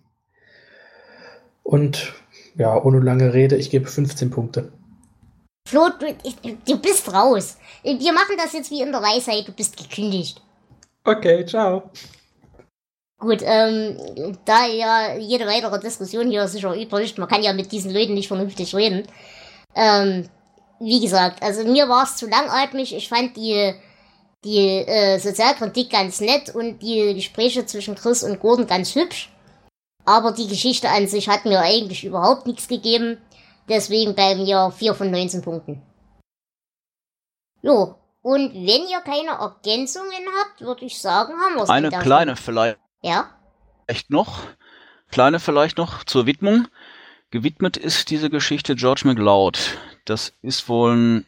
Und ja, ohne lange Rede, ich gebe 15 Punkte. Flo, du, du bist raus. Wir machen das jetzt wie in der Weisheit. Du bist gekündigt. Okay, ciao. Gut, ähm, da ja jede weitere Diskussion hier sicher übrig, man kann ja mit diesen Leuten nicht vernünftig reden. Ähm, wie gesagt, also mir war es zu langatmig. Ich fand die, die äh, Sozialkritik ganz nett und die Gespräche zwischen Chris und Gordon ganz hübsch. Aber die Geschichte an sich hat mir eigentlich überhaupt nichts gegeben. Deswegen bei mir 4 von 19 Punkten. Jo, und wenn ihr keine Ergänzungen habt, würde ich sagen, haben wir es Eine kleine vielleicht Ja? noch, kleine vielleicht noch zur Widmung. Gewidmet ist diese Geschichte George MacLeod. Das ist wohl ein,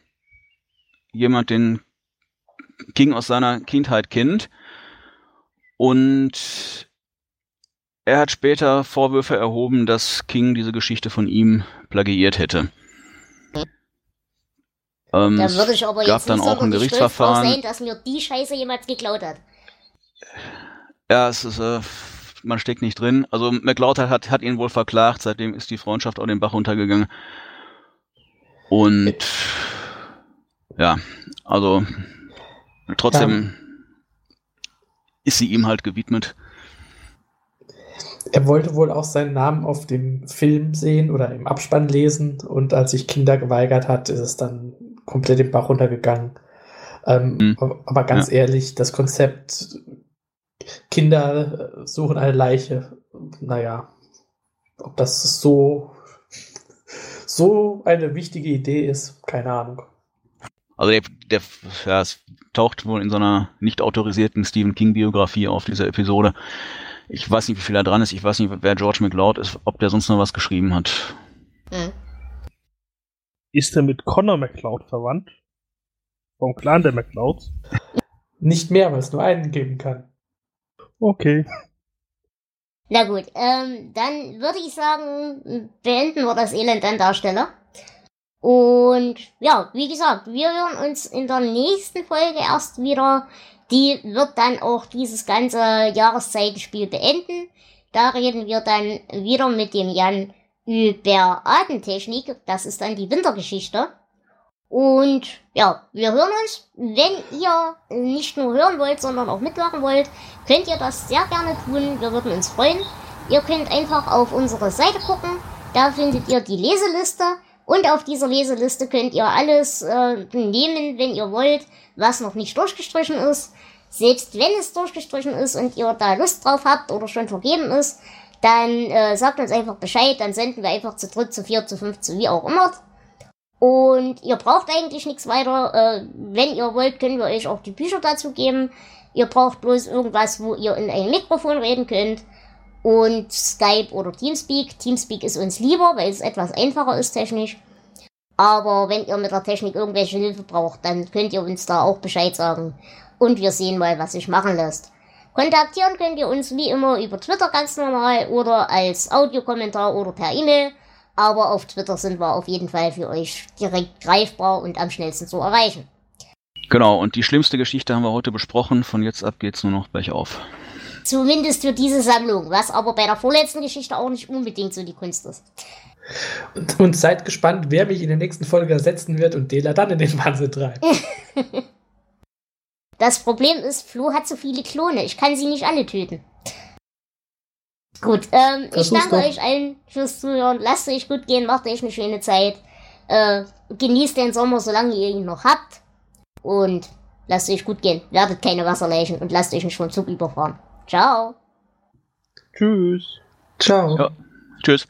jemand, den King aus seiner Kindheit kennt. Und er hat später Vorwürfe erhoben, dass King diese Geschichte von ihm plagiiert hätte. Ähm, Da würde ich aber gab jetzt dann nicht auch ein Gerichtsverfahren. sein, dass mir die Scheiße jemals geklaut hat. Ja, es ist, äh, man steckt nicht drin. Also McLeod hat, hat ihn wohl verklagt, seitdem ist die Freundschaft auch den Bach runtergegangen. Und ja, also trotzdem ist sie ihm halt gewidmet. Er wollte wohl auch seinen Namen auf dem Film sehen oder im Abspann lesen und als sich Kinder geweigert hat, ist es dann komplett den Bach runtergegangen. Ähm, Mhm. aber, aber ganz ehrlich, das Konzept Kinder äh, suchen eine Leiche, naja, ob das so, so eine wichtige Idee ist, keine Ahnung. Also der, der ja, es taucht wohl in so einer nicht autorisierten Stephen King Biografie auf, diese Episode. Ich weiß nicht, wie viel da dran ist. Ich weiß nicht, wer George McLeod ist, ob der sonst noch was geschrieben hat. Hm. Ist er mit Connor McLeod verwandt? Vom Clan der McLeods? Nicht mehr, weil es nur einen geben kann. Okay. Na gut, ähm, dann würde ich sagen, beenden wir das Elend an der. Und ja, wie gesagt, wir hören uns in der nächsten Folge erst wieder. Die wird dann auch dieses ganze Jahreszeitenspiel beenden. Da reden wir dann wieder mit dem Jan über Atemtechnik. Das ist dann die Wintergeschichte. Und ja, wir hören uns. Wenn ihr nicht nur hören wollt, sondern auch mitmachen wollt, könnt ihr das sehr gerne tun. Wir würden uns freuen. Ihr könnt einfach auf unsere Seite gucken. Da findet ihr die Leseliste. Und auf dieser Leseliste könnt ihr alles äh, nehmen, wenn ihr wollt, was noch nicht durchgestrichen ist. Selbst wenn es durchgestrichen ist und ihr da Lust drauf habt oder schon vergeben ist, dann äh, sagt uns einfach Bescheid, dann senden wir einfach zu dritt, zu vier, zu fünf, zu wie auch immer. Und ihr braucht eigentlich nichts weiter. Äh, wenn ihr wollt, können wir euch auch die Bücher dazu geben. Ihr braucht bloß irgendwas, wo ihr in ein Mikrofon reden könnt. Und Skype oder Teamspeak. Teamspeak ist uns lieber, weil es etwas einfacher ist technisch. Aber wenn ihr mit der Technik irgendwelche Hilfe braucht, dann könnt ihr uns da auch Bescheid sagen. Und wir sehen mal, was sich machen lässt. Kontaktieren könnt ihr uns wie immer über Twitter ganz normal oder als Audiokommentar oder per E-Mail. Aber auf Twitter sind wir auf jeden Fall für euch direkt greifbar und am schnellsten zu erreichen. Genau, und die schlimmste Geschichte haben wir heute besprochen. Von jetzt ab geht's nur noch bergauf. Zumindest für diese Sammlung, was aber bei der vorletzten Geschichte auch nicht unbedingt so die Kunst ist. Und, und seid gespannt, wer mich in der nächsten Folge ersetzen wird und Dela dann in den Wahnsinn treibt. Das Problem ist, Flo hat so viele Klone. Ich kann sie nicht alle töten. Gut, ähm, ich danke euch allen fürs Zuhören. Lasst euch gut gehen, macht euch eine schöne Zeit. Äh, genießt den Sommer, solange ihr ihn noch habt. Und lasst euch gut gehen. Werdet keine Wasserleichen und lasst euch nicht vom Zug überfahren. Ciao. Tschüss. Ciao. Ja. Tschüss.